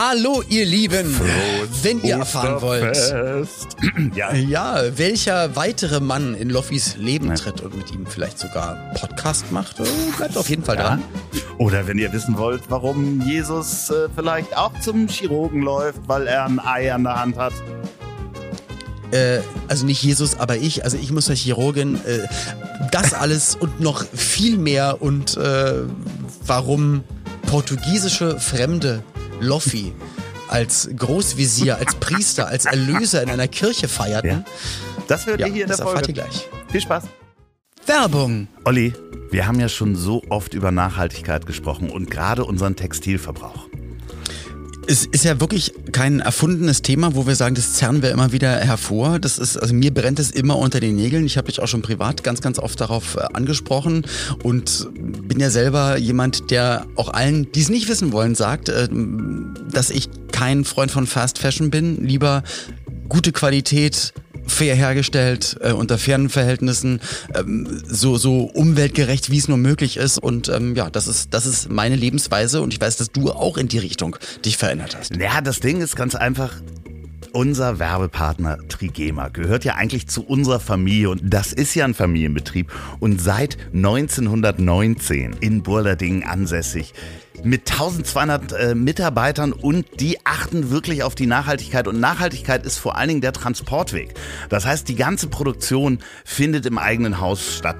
Hallo, ihr Lieben. Frohes Wenn ihr erfahren wollt, ja. ja, welcher weitere Mann in Loffis Leben tritt und mit ihm vielleicht sogar Podcast macht, äh, bleibt auf jeden Fall dran. Oder wenn ihr wissen wollt, warum Jesus äh, vielleicht auch zum Chirurgen läuft, weil er ein Ei an der Hand hat. Äh, also nicht Jesus, aber ich. Also ich muss zur Chirurgin. Äh, das alles und noch viel mehr und äh, warum portugiesische Fremde Loffi als Großvisier, als Priester, als Erlöser in einer Kirche feierten. Ja. Das hört Ja, ihr hier in der das erfahrt ihr Folge. gleich. Viel Spaß. Werbung. Olli, wir haben ja schon so oft über Nachhaltigkeit gesprochen und gerade unseren Textilverbrauch. Es ist ja wirklich kein erfundenes Thema, wo wir sagen, das zerren wir immer wieder hervor. Das ist, also mir brennt es immer unter den Nägeln. Ich habe dich auch schon privat ganz, ganz oft darauf äh, angesprochen und bin ja selber jemand, der auch allen, die es nicht wissen wollen, sagt, äh, dass ich kein Freund von Fast Fashion bin. Lieber gute Qualität, fair hergestellt, äh, unter fairen Verhältnissen, ähm, so, so umweltgerecht, wie es nur möglich ist. Und ähm, ja, das ist, das ist meine Lebensweise und ich weiß, dass du auch in die Richtung dich verändert hast. Ja, das Ding ist ganz einfach. Unser Werbepartner Trigema gehört ja eigentlich zu unserer Familie und das ist ja ein Familienbetrieb und seit 1919 in Burladingen ansässig mit 1200 äh, Mitarbeitern und die achten wirklich auf die Nachhaltigkeit und Nachhaltigkeit ist vor allen Dingen der Transportweg. Das heißt, die ganze Produktion findet im eigenen Haus statt.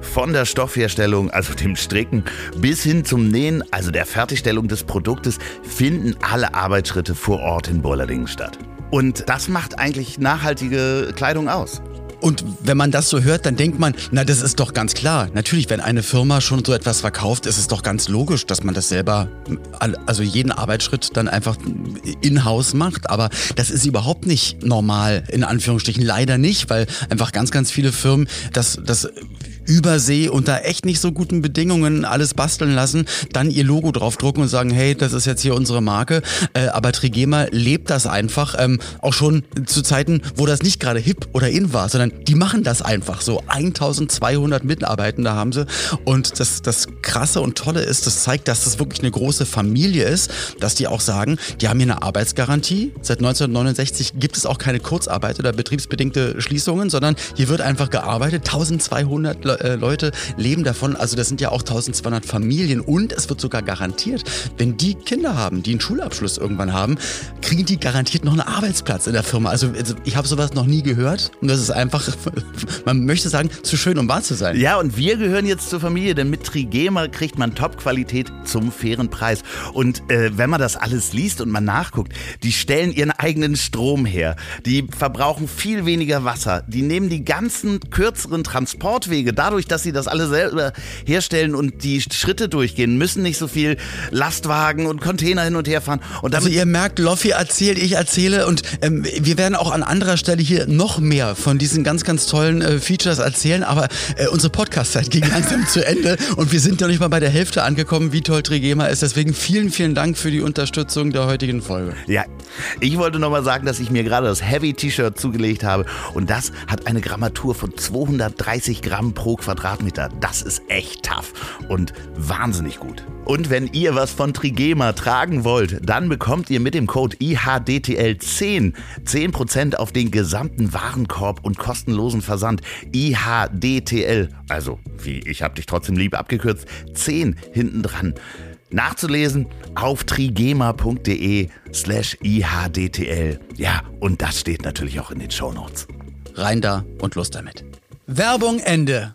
Von der Stoffherstellung, also dem Stricken, bis hin zum Nähen, also der Fertigstellung des Produktes, finden alle Arbeitsschritte vor Ort in Burladingen statt. Und das macht eigentlich nachhaltige Kleidung aus. Und wenn man das so hört, dann denkt man, na, das ist doch ganz klar. Natürlich, wenn eine Firma schon so etwas verkauft, ist es doch ganz logisch, dass man das selber, also jeden Arbeitsschritt dann einfach in-house macht. Aber das ist überhaupt nicht normal, in Anführungsstrichen. Leider nicht, weil einfach ganz, ganz viele Firmen das, das Übersee unter echt nicht so guten Bedingungen alles basteln lassen, dann ihr Logo draufdrucken und sagen, hey, das ist jetzt hier unsere Marke. Äh, aber Trigema lebt das einfach, ähm, auch schon zu Zeiten, wo das nicht gerade hip oder in war, sondern die machen das einfach so. 1200 Mitarbeitende haben sie. Und das, das Krasse und Tolle ist, das zeigt, dass das wirklich eine große Familie ist, dass die auch sagen, die haben hier eine Arbeitsgarantie. Seit 1969 gibt es auch keine Kurzarbeit oder betriebsbedingte Schließungen, sondern hier wird einfach gearbeitet. 1200 Le äh, Leute leben davon. Also das sind ja auch 1200 Familien. Und es wird sogar garantiert, wenn die Kinder haben, die einen Schulabschluss irgendwann haben, kriegen die garantiert noch einen Arbeitsplatz in der Firma. Also, also ich habe sowas noch nie gehört. Und das ist einfach, man möchte sagen, zu schön, um wahr zu sein. Ja, und wir gehören jetzt zur Familie, denn mit Trigema kriegt man Top-Qualität zum fairen Preis. Und äh, wenn man das alles liest und man nachguckt, die stellen ihren eigenen Strom her. Die verbrauchen viel weniger Wasser. Die nehmen die ganzen kürzeren Transportwege. Dadurch, dass sie das alle selber herstellen und die Schritte durchgehen, müssen nicht so viel Lastwagen und Container hin und her fahren. Und Also ihr merkt, Loffi erzählt, ich erzähle und ähm, wir werden auch an anderer Stelle hier noch mehr von diesen ganz, ganz tollen äh, Features erzählen, aber äh, unsere Podcast-Zeit ging langsam zu Ende und wir sind noch nicht mal bei der Hälfte angekommen, wie toll Trigema ist. Deswegen vielen, vielen Dank für die Unterstützung der heutigen Folge. Ja, ich wollte noch mal sagen, dass ich mir gerade das Heavy T-Shirt zugelegt habe und das hat eine Grammatur von 230 Gramm pro Quadratmeter. Das ist echt tough und wahnsinnig gut. Und wenn ihr was von Trigema tragen wollt, dann bekommt ihr mit dem Code IHDTL10 10% auf den gesamten Warenkorb und kostenlosen Versand. IHDTL, also wie ich hab dich trotzdem lieb abgekürzt, 10 hinten dran nachzulesen auf trigema.de slash ihdtl. Ja, und das steht natürlich auch in den Shownotes. Rein da und los damit. Werbung Ende.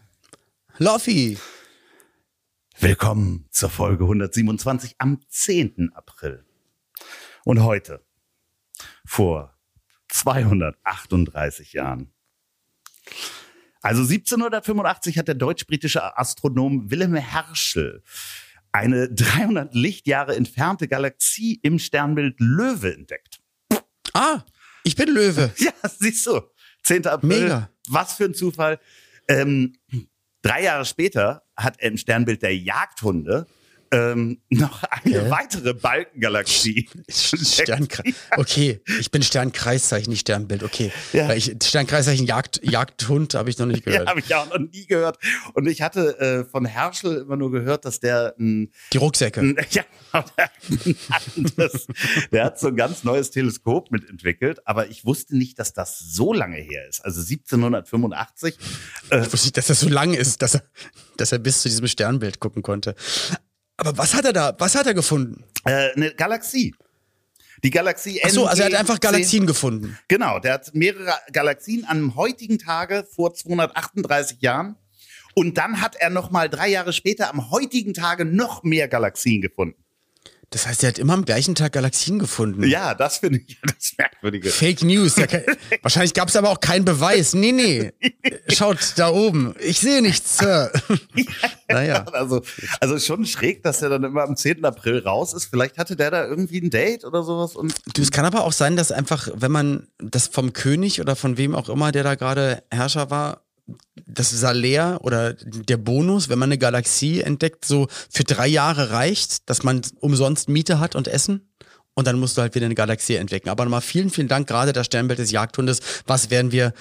Loffi. willkommen zur Folge 127 am 10. April. Und heute, vor 238 Jahren, also 1785 hat der deutsch-britische Astronom Wilhelm Herschel eine 300 Lichtjahre entfernte Galaxie im Sternbild Löwe entdeckt. Ah, ich bin Löwe. Ja, siehst du. 10. April. Mega. Was für ein Zufall. Ähm, drei Jahre später hat er im Sternbild der Jagdhunde ähm, noch eine Hä? weitere Balkengalaxie. Sternkreis. Okay, ich bin Sternkreiszeichen, nicht Sternbild. Okay. Ja. Ich, Sternkreiszeichen Jagd, Jagdhund habe ich noch nicht Ja, gehört. habe ich auch noch nie gehört. Und ich hatte äh, von Herschel immer nur gehört, dass der ein Die Rucksäcke. Ja, der, hat ein anderes- der hat so ein ganz neues Teleskop mitentwickelt, aber ich wusste nicht, dass das so lange her ist. Also 1785. Äh, Ich wusste nicht, dass das so lang ist, dass er, dass er bis zu diesem Sternbild gucken konnte. Aber was hat er da, was hat er gefunden? äh, eine Galaxie. Die Galaxie Ach so, also er hat NG einfach Galaxien gefunden. Genau, der hat mehrere Galaxien am heutigen Tage vor 238 Jahren. Und dann hat er noch mal drei Jahre später am heutigen Tage noch mehr Galaxien gefunden. Das heißt, er hat immer am gleichen Tag Galaxien gefunden. Ja, das finde ich das Merkwürdige. Fake News. Ja, wahrscheinlich gab es aber auch keinen Beweis. Nee, nee. Schaut da oben. Ich sehe nichts, Sir. naja. Also, also schon schräg, dass er dann immer am 10. April raus ist. Vielleicht hatte der da irgendwie ein Date oder sowas. Und Du, es kann aber auch sein, dass einfach, wenn man das vom König oder von wem auch immer, der da gerade Herrscher war, das Salär oder der Bonus, wenn man eine Galaxie entdeckt, so für drei Jahre reicht, dass man umsonst Miete hat und Essen. Und dann musst du halt wieder eine Galaxie entdecken. Aber nochmal vielen, vielen Dank, gerade das Sternbild des Jagdhundes. Was wären wir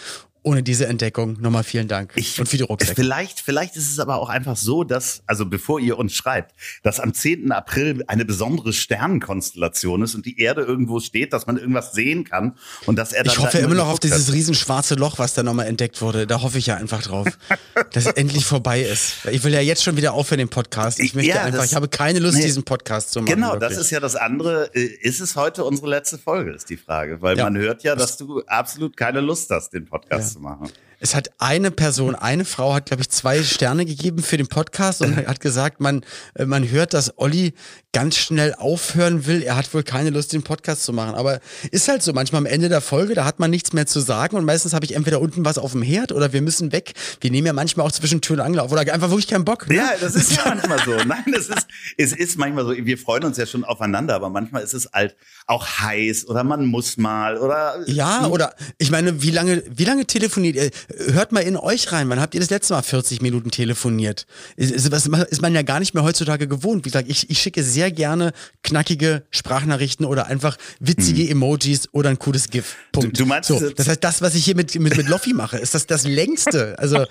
ohne diese Entdeckung? Nochmal vielen Dank. und für die Rucksäcke. Vielleicht, vielleicht ist es aber auch einfach so, dass, also bevor ihr uns schreibt, dass am 10. April eine besondere Sternenkonstellation ist und die Erde irgendwo steht, dass man irgendwas sehen kann und dass er dann Ich hoffe immer noch auf hat. dieses riesen schwarze Loch, was da nochmal entdeckt wurde. Da hoffe ich ja einfach drauf, dass es endlich vorbei ist. Ich will ja jetzt schon wieder aufhören, den Podcast. Ich möchte Ja, einfach, das- ich habe keine Lust, nee. diesen Podcast zu machen. Genau, wirklich. das ist ja das andere. Äh, Ist es heute unsere letzte Folge, ist die Frage. Weil Ja. man hört ja, dass du absolut keine Lust hast, den Podcast zu machen. Es hat eine Person, eine Frau hat, glaube ich, zwei Sterne gegeben für den Podcast und hat gesagt, man, äh, man hört, dass Olli ganz schnell aufhören will. Er hat wohl keine Lust, den Podcast zu machen. Aber ist halt so, manchmal am Ende der Folge, da hat man nichts mehr zu sagen und meistens habe ich entweder unten was auf dem Herd oder wir müssen weg. Wir nehmen ja manchmal auch zwischen Tür und Angel auf oder einfach wirklich keinen Bock. Ne? Ja, das ist ja manchmal so. Nein, es ist, es ist manchmal so. Wir freuen uns ja schon aufeinander, aber manchmal ist es halt auch heiß oder man muss mal oder. Ja, oder ich meine, wie lange, wie lange telefoniert ihr? Hört mal in euch rein. Wann habt ihr das letzte Mal 40 Minuten telefoniert? Ist, ist, ist man ja gar nicht mehr heutzutage gewohnt. Wie gesagt, ich, ich schicke sehr gerne knackige Sprachnachrichten oder einfach witzige Emojis oder ein cooles GIF. Punkt. Hm. Du- du meinst so, das heißt, das, was ich hier mit, mit, mit Loffi mache, ist das das längste, also,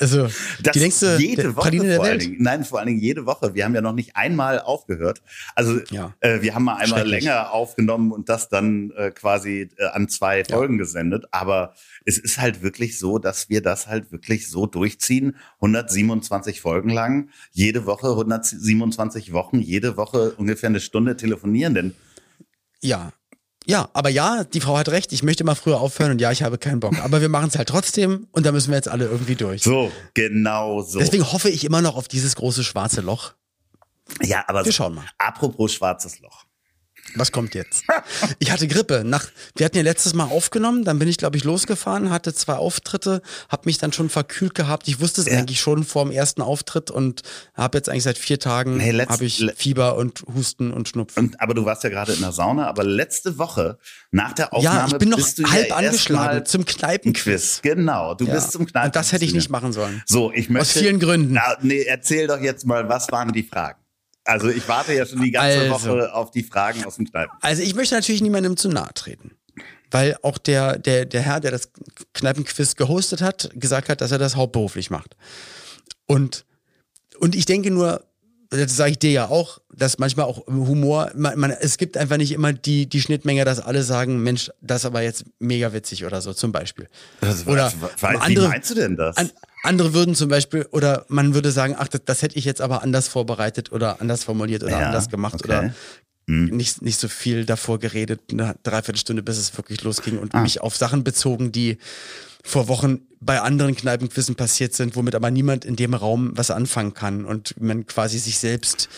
also Das die längste jede Woche Praline der Welt. Dingen. Nein, vor allen Dingen jede Woche. Wir haben ja noch nicht einmal aufgehört. Also Ja. äh, wir haben mal einmal länger aufgenommen und das dann äh, quasi äh, an zwei Folgen gesendet. Aber es ist halt wirklich so, dass wir das halt wirklich so durchziehen. 127 Folgen lang, jede Woche 127 Wochen, jede Woche ungefähr eine Stunde telefonieren. Denn Ja. Ja, aber ja, die Frau hat recht, ich möchte mal früher aufhören und ja, ich habe keinen Bock. Aber wir machen es halt trotzdem und da müssen wir jetzt alle irgendwie durch. so, genau so. Deswegen hoffe ich immer noch auf dieses große schwarze Loch. ja, aber Wir schauen mal. apropos schwarzes Loch. Was kommt jetzt? Ich hatte Grippe. Nach, wir hatten ja letztes Mal aufgenommen, dann bin ich, glaube ich, losgefahren, hatte zwei Auftritte, habe mich dann schon verkühlt gehabt. Ich wusste es Ja. eigentlich schon vor dem ersten Auftritt und habe jetzt eigentlich seit vier Tagen Hey, habe ich Fieber und Husten und Schnupfen. Und, aber du warst ja gerade in der Sauna, aber letzte Woche nach der Aufnahme ja, ich bin noch halb ja angeschlagen zum Kneipenquiz. Quiz. Genau, du Ja. bist zum Kneipen. Und das hätte ich nicht machen sollen. So, ich möchte. vielen Gründen. Na, nee, erzähl doch jetzt mal, was waren die Fragen? Also ich warte ja schon die ganze Also. Woche auf die Fragen aus dem Kneipen. Also ich möchte natürlich niemandem zu nahe treten. Weil auch der, der, der Herr, der das Kneipenquiz gehostet hat, gesagt hat, dass er das hauptberuflich macht. Und, und ich denke nur, das sage ich dir ja auch, dass manchmal auch Humor, man, man, es gibt einfach nicht immer die, die Schnittmenge, dass alle sagen, Mensch, das war jetzt mega witzig oder so, zum Beispiel. Das, Oder was, was, wie andere- meinst du denn das? An, andere würden zum Beispiel, oder man würde sagen, ach, das, das hätte ich jetzt aber anders vorbereitet oder anders formuliert oder Ja, anders gemacht okay. oder nicht, nicht so viel davor geredet, eine Dreiviertelstunde, bis es wirklich losging Ah. und mich auf Sachen bezogen, die vor Wochen bei anderen Kneipenquissen passiert sind, womit aber niemand in dem Raum was anfangen kann und man quasi sich selbst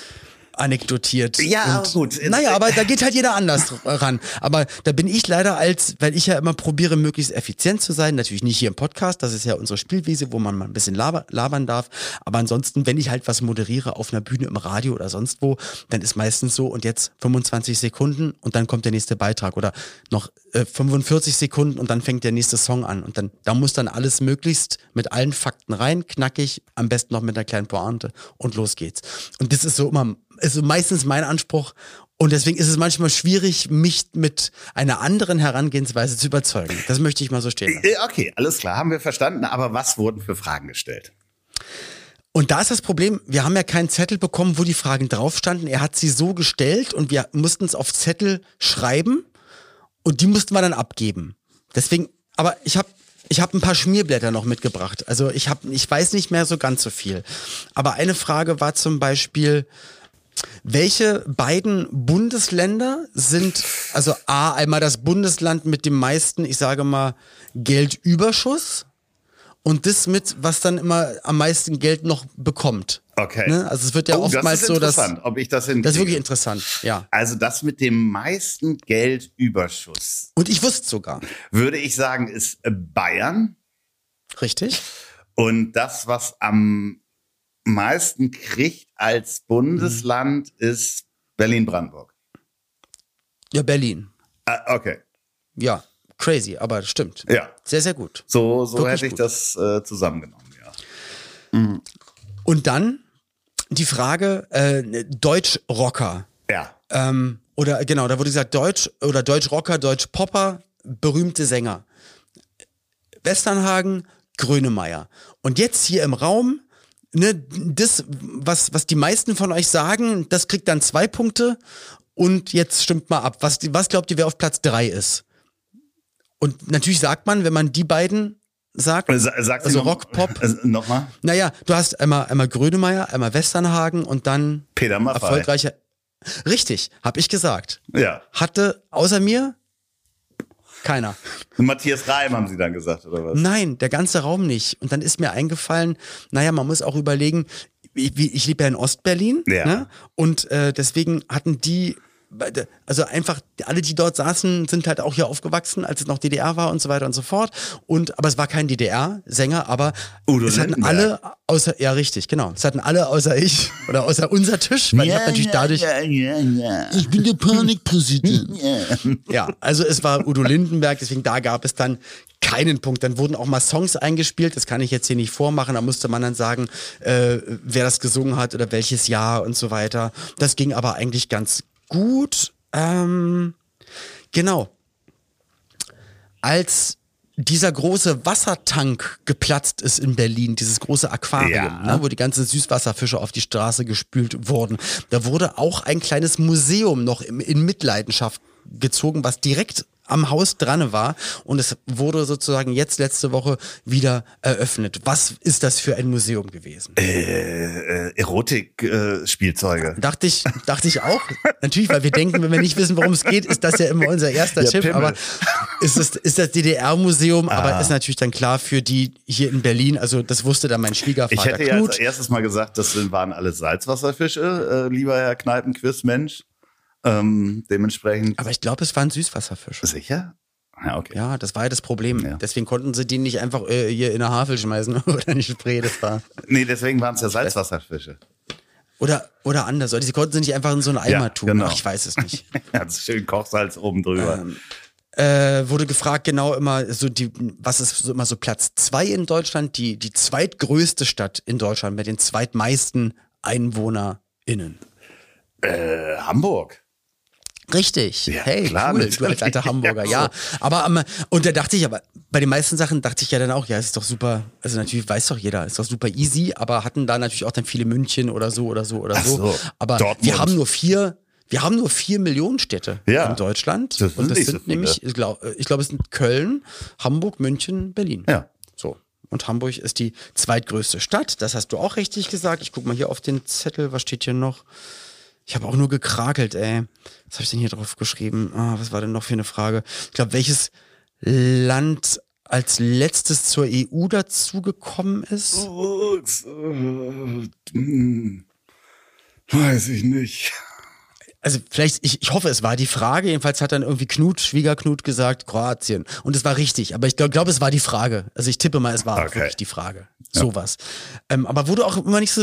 anekdotiert. Ja, und, gut. Naja, aber da geht halt jeder anders ran. Aber da bin ich leider als, weil ich ja immer probiere, möglichst effizient zu sein, natürlich nicht hier im Podcast, das ist ja unsere Spielwiese, wo man mal ein bisschen laber, labern darf. Aber ansonsten, wenn ich halt was moderiere auf einer Bühne im Radio oder sonst wo, dann ist meistens so und jetzt 25 Sekunden und dann kommt der nächste Beitrag oder noch äh, 45 Sekunden und dann fängt der nächste Song an. Und dann, da muss dann alles möglichst mit allen Fakten rein, knackig, am besten noch mit einer kleinen Pointe und los geht's. Und das ist so immer ist meistens mein Anspruch. Und deswegen ist es manchmal schwierig, mich mit einer anderen Herangehensweise zu überzeugen. Das möchte ich mal so stehen lassen. Äh, Okay, alles klar, haben wir verstanden. Aber was wurden für Fragen gestellt? Und da ist das Problem, wir haben ja keinen Zettel bekommen, wo die Fragen drauf standen. Er hat sie so gestellt und wir mussten es auf Zettel schreiben und die mussten wir dann abgeben. Deswegen, aber ich habe ich hab ein paar Schmierblätter noch mitgebracht. Also ich habe, ich weiß nicht mehr so ganz so viel. Aber eine Frage war zum Beispiel, welche beiden Bundesländer sind, also A, einmal das Bundesland mit dem meisten, ich sage mal, Geldüberschuss und das mit, was dann immer am meisten Geld noch bekommt. Okay. Ne? Also es wird ja Oh, oftmals das ist so, dass. interessant, ob ich das Das ist wirklich interessant, ja. Also das mit dem meisten Geldüberschuss, Und ich wusste sogar. würde ich sagen, ist Bayern. Richtig? Und das, was am meisten kriegt als Bundesland, ist Berlin-Brandenburg. Ja, Berlin. Ah, okay. Ja, crazy, aber stimmt. Ja. Sehr, sehr gut. So, so Wirklich hätte ich gut. das äh, zusammengenommen, ja. Und dann die Frage, äh, Deutschrocker. Ja. Ähm, oder genau, da wurde gesagt, Deutsch oder Deutschrocker, Deutschpopper, berühmte Sänger. Westernhagen, Grönemeyer. Und jetzt hier im Raum, ne, das, was, was die meisten von euch sagen, das kriegt dann zwei Punkte. Und jetzt stimmt mal ab. Was, was glaubt ihr, wer auf Platz drei ist? Und natürlich sagt man, wenn man die beiden sagt, Sa sag also noch- Rock, Pop. Äh, Nochmal? Naja, du hast einmal, einmal Grönemeyer, einmal Westernhagen und dann Peter Maffay. erfolgreicher. Richtig, hab ich gesagt. Ja. Hatte außer mir keiner. Matthias Reim haben sie dann gesagt, oder was? Nein, der ganze Raum nicht. Und dann ist mir eingefallen, naja, man muss auch überlegen, ich, ich lebe ja in Ostberlin Ja. ne? und äh, deswegen hatten die, also einfach alle, die dort saßen, sind halt auch hier aufgewachsen, als es noch DDR war und so weiter und so fort. Und aber es war kein DDR-Sänger, aber Udo es hatten Lindenberg. alle außer, ja richtig, genau, es hatten alle außer ich oder außer unser Tisch, weil ich habe natürlich dadurch Ja, ja, ja. ich bin der Panikpräsident. ja, also es war Udo Lindenberg, deswegen da gab es dann keinen Punkt. Dann wurden auch mal Songs eingespielt, das kann ich jetzt hier nicht vormachen, da musste man dann sagen, äh, wer das gesungen hat oder welches Jahr und so weiter. Das ging aber eigentlich ganz gut. Ähm, genau. Als dieser große Wassertank geplatzt ist in Berlin, dieses große Aquarium, Ja. ne, wo die ganzen Süßwasserfische auf die Straße gespült wurden. Da wurde auch ein kleines Museum noch in Mitleidenschaft gezogen, was direkt am Haus dran war und es wurde sozusagen jetzt letzte Woche wieder eröffnet. Was ist das für ein Museum gewesen? Äh, Erotik-Spielzeuge. Dachte ich, dachte ich auch. Natürlich, weil wir denken, wenn wir nicht wissen, worum es geht, ist das ja immer unser erster Ja, Tipp. Pimmel. Aber ist es ist das DDR-Museum, Ah. aber ist natürlich dann klar für die hier in Berlin. Also das wusste dann mein Schwiegervater ich hätte ja Knut. als erstes mal gesagt, das sind, waren alles Salzwasserfische, äh, lieber Herr Kneipenquiz-Mensch. Ähm, dementsprechend. aber ich glaube, es waren Süßwasserfische. sicher? Ja, okay. Ja, das war ja das Problem. Ja. Deswegen konnten sie die nicht einfach äh, hier in eine Havel schmeißen oder in die Spree. Das war Nee, deswegen waren es ja Salzwasserfische. oder oder anders. Oder sie konnten sie nicht einfach in so einen Eimer Ja, tun. genau. Ach, ich weiß es nicht. Ganz schön Kochsalz oben drüber. äh, wurde gefragt, genau immer so die, was ist so immer so Platz zwei in Deutschland, die, die zweitgrößte Stadt in Deutschland mit den zweitmeisten EinwohnerInnen. Äh, Hamburg. Richtig. Ja, hey, klar, cool, du als alter Hamburger, Ja, so. Aber ähm, und da dachte ich aber, bei den meisten Sachen dachte ich ja dann auch, ja, es ist doch super, also natürlich weiß doch jeder, ist doch super easy, aber hatten da natürlich auch dann viele München oder so oder so oder Ach so. so, Aber Dortmund. wir haben nur vier, wir haben nur vier Millionen Städte Ja, in Deutschland. das und das so sind viele. nämlich, ich glaube, ich glaub, es sind Köln, Hamburg, München, Berlin. Ja. So. Und Hamburg ist die zweitgrößte Stadt. Das hast du auch richtig gesagt. Ich guck mal hier auf den Zettel. Was steht hier noch? Ich habe auch nur gekrakelt, ey. Was habe ich denn hier drauf geschrieben? Ah, was war denn noch für eine Frage? Ich glaube, welches Land als letztes zur EU dazugekommen ist? Oh, hm. Weiß ich nicht. Also vielleicht, ich, ich hoffe, es war die Frage. Jedenfalls hat dann irgendwie Knut, Schwiegerknut gesagt, Kroatien. Und es war richtig. Aber ich glaube, glaub, es war die Frage. Also ich tippe mal, es war Okay. wirklich die Frage. Sowas. Ähm, aber wo du auch immer nicht so,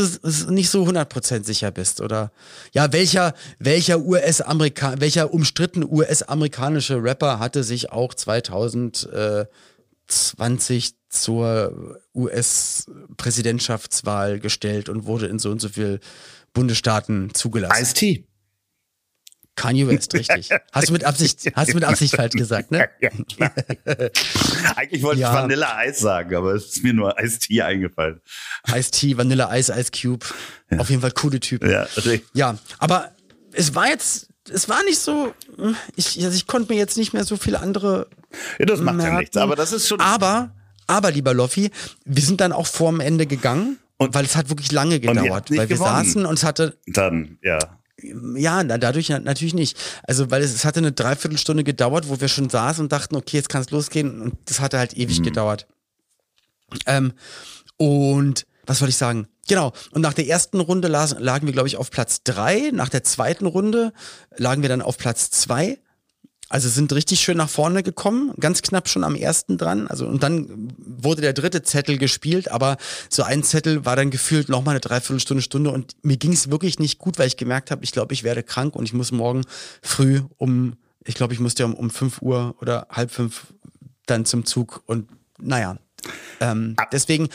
nicht so 100% sicher bist, oder? Ja, welcher, welcher US-Amerika, welcher umstritten US-amerikanische Rapper hatte sich auch 2020 zur US-Präsidentschaftswahl gestellt und wurde in so und so viel Bundesstaaten zugelassen? Ice-T. Kanye West, richtig. Hast du mit Absicht, hast du mit Absicht falsch gesagt, ne? Ja, klar. Eigentlich wollte Ja. ich Vanilla Eis sagen, aber es ist mir nur Ice-T eingefallen. Ice Tea, Vanilla Ice, Ice Cube. Auf jeden Fall coole Typen. Ja, richtig. Ja, aber es war jetzt, es war nicht so, ich, also ich konnte mir jetzt nicht mehr so viele andere Ja, das macht ja merken. nichts, aber das ist schon. Aber, aber lieber Loffi, wir sind dann auch vorm Ende gegangen, Und- weil es hat wirklich lange gedauert, weil wir gewonnen. saßen und es hatte, Dann, ja. Ja, na, dadurch na- natürlich nicht. Also, weil es, es hatte eine Dreiviertelstunde gedauert, wo wir schon saßen und dachten, okay, jetzt kann es losgehen. Und das hatte halt ewig gedauert. Ähm, und was soll ich sagen? Genau. Und nach der ersten Runde lagen wir, glaube ich, auf Platz drei. Nach der zweiten Runde lagen wir dann auf Platz zwei. Also sind richtig schön nach vorne gekommen, ganz knapp schon am ersten dran. Also und dann wurde der dritte Zettel gespielt, aber so ein Zettel war dann gefühlt noch mal eine Dreiviertelstunde, Stunde und mir ging es wirklich nicht gut, weil ich gemerkt habe, ich glaube, ich werde krank und ich muss morgen früh um, ich glaube, ich musste um, um 5 Uhr oder halb fünf dann zum Zug und naja. Ähm, deswegen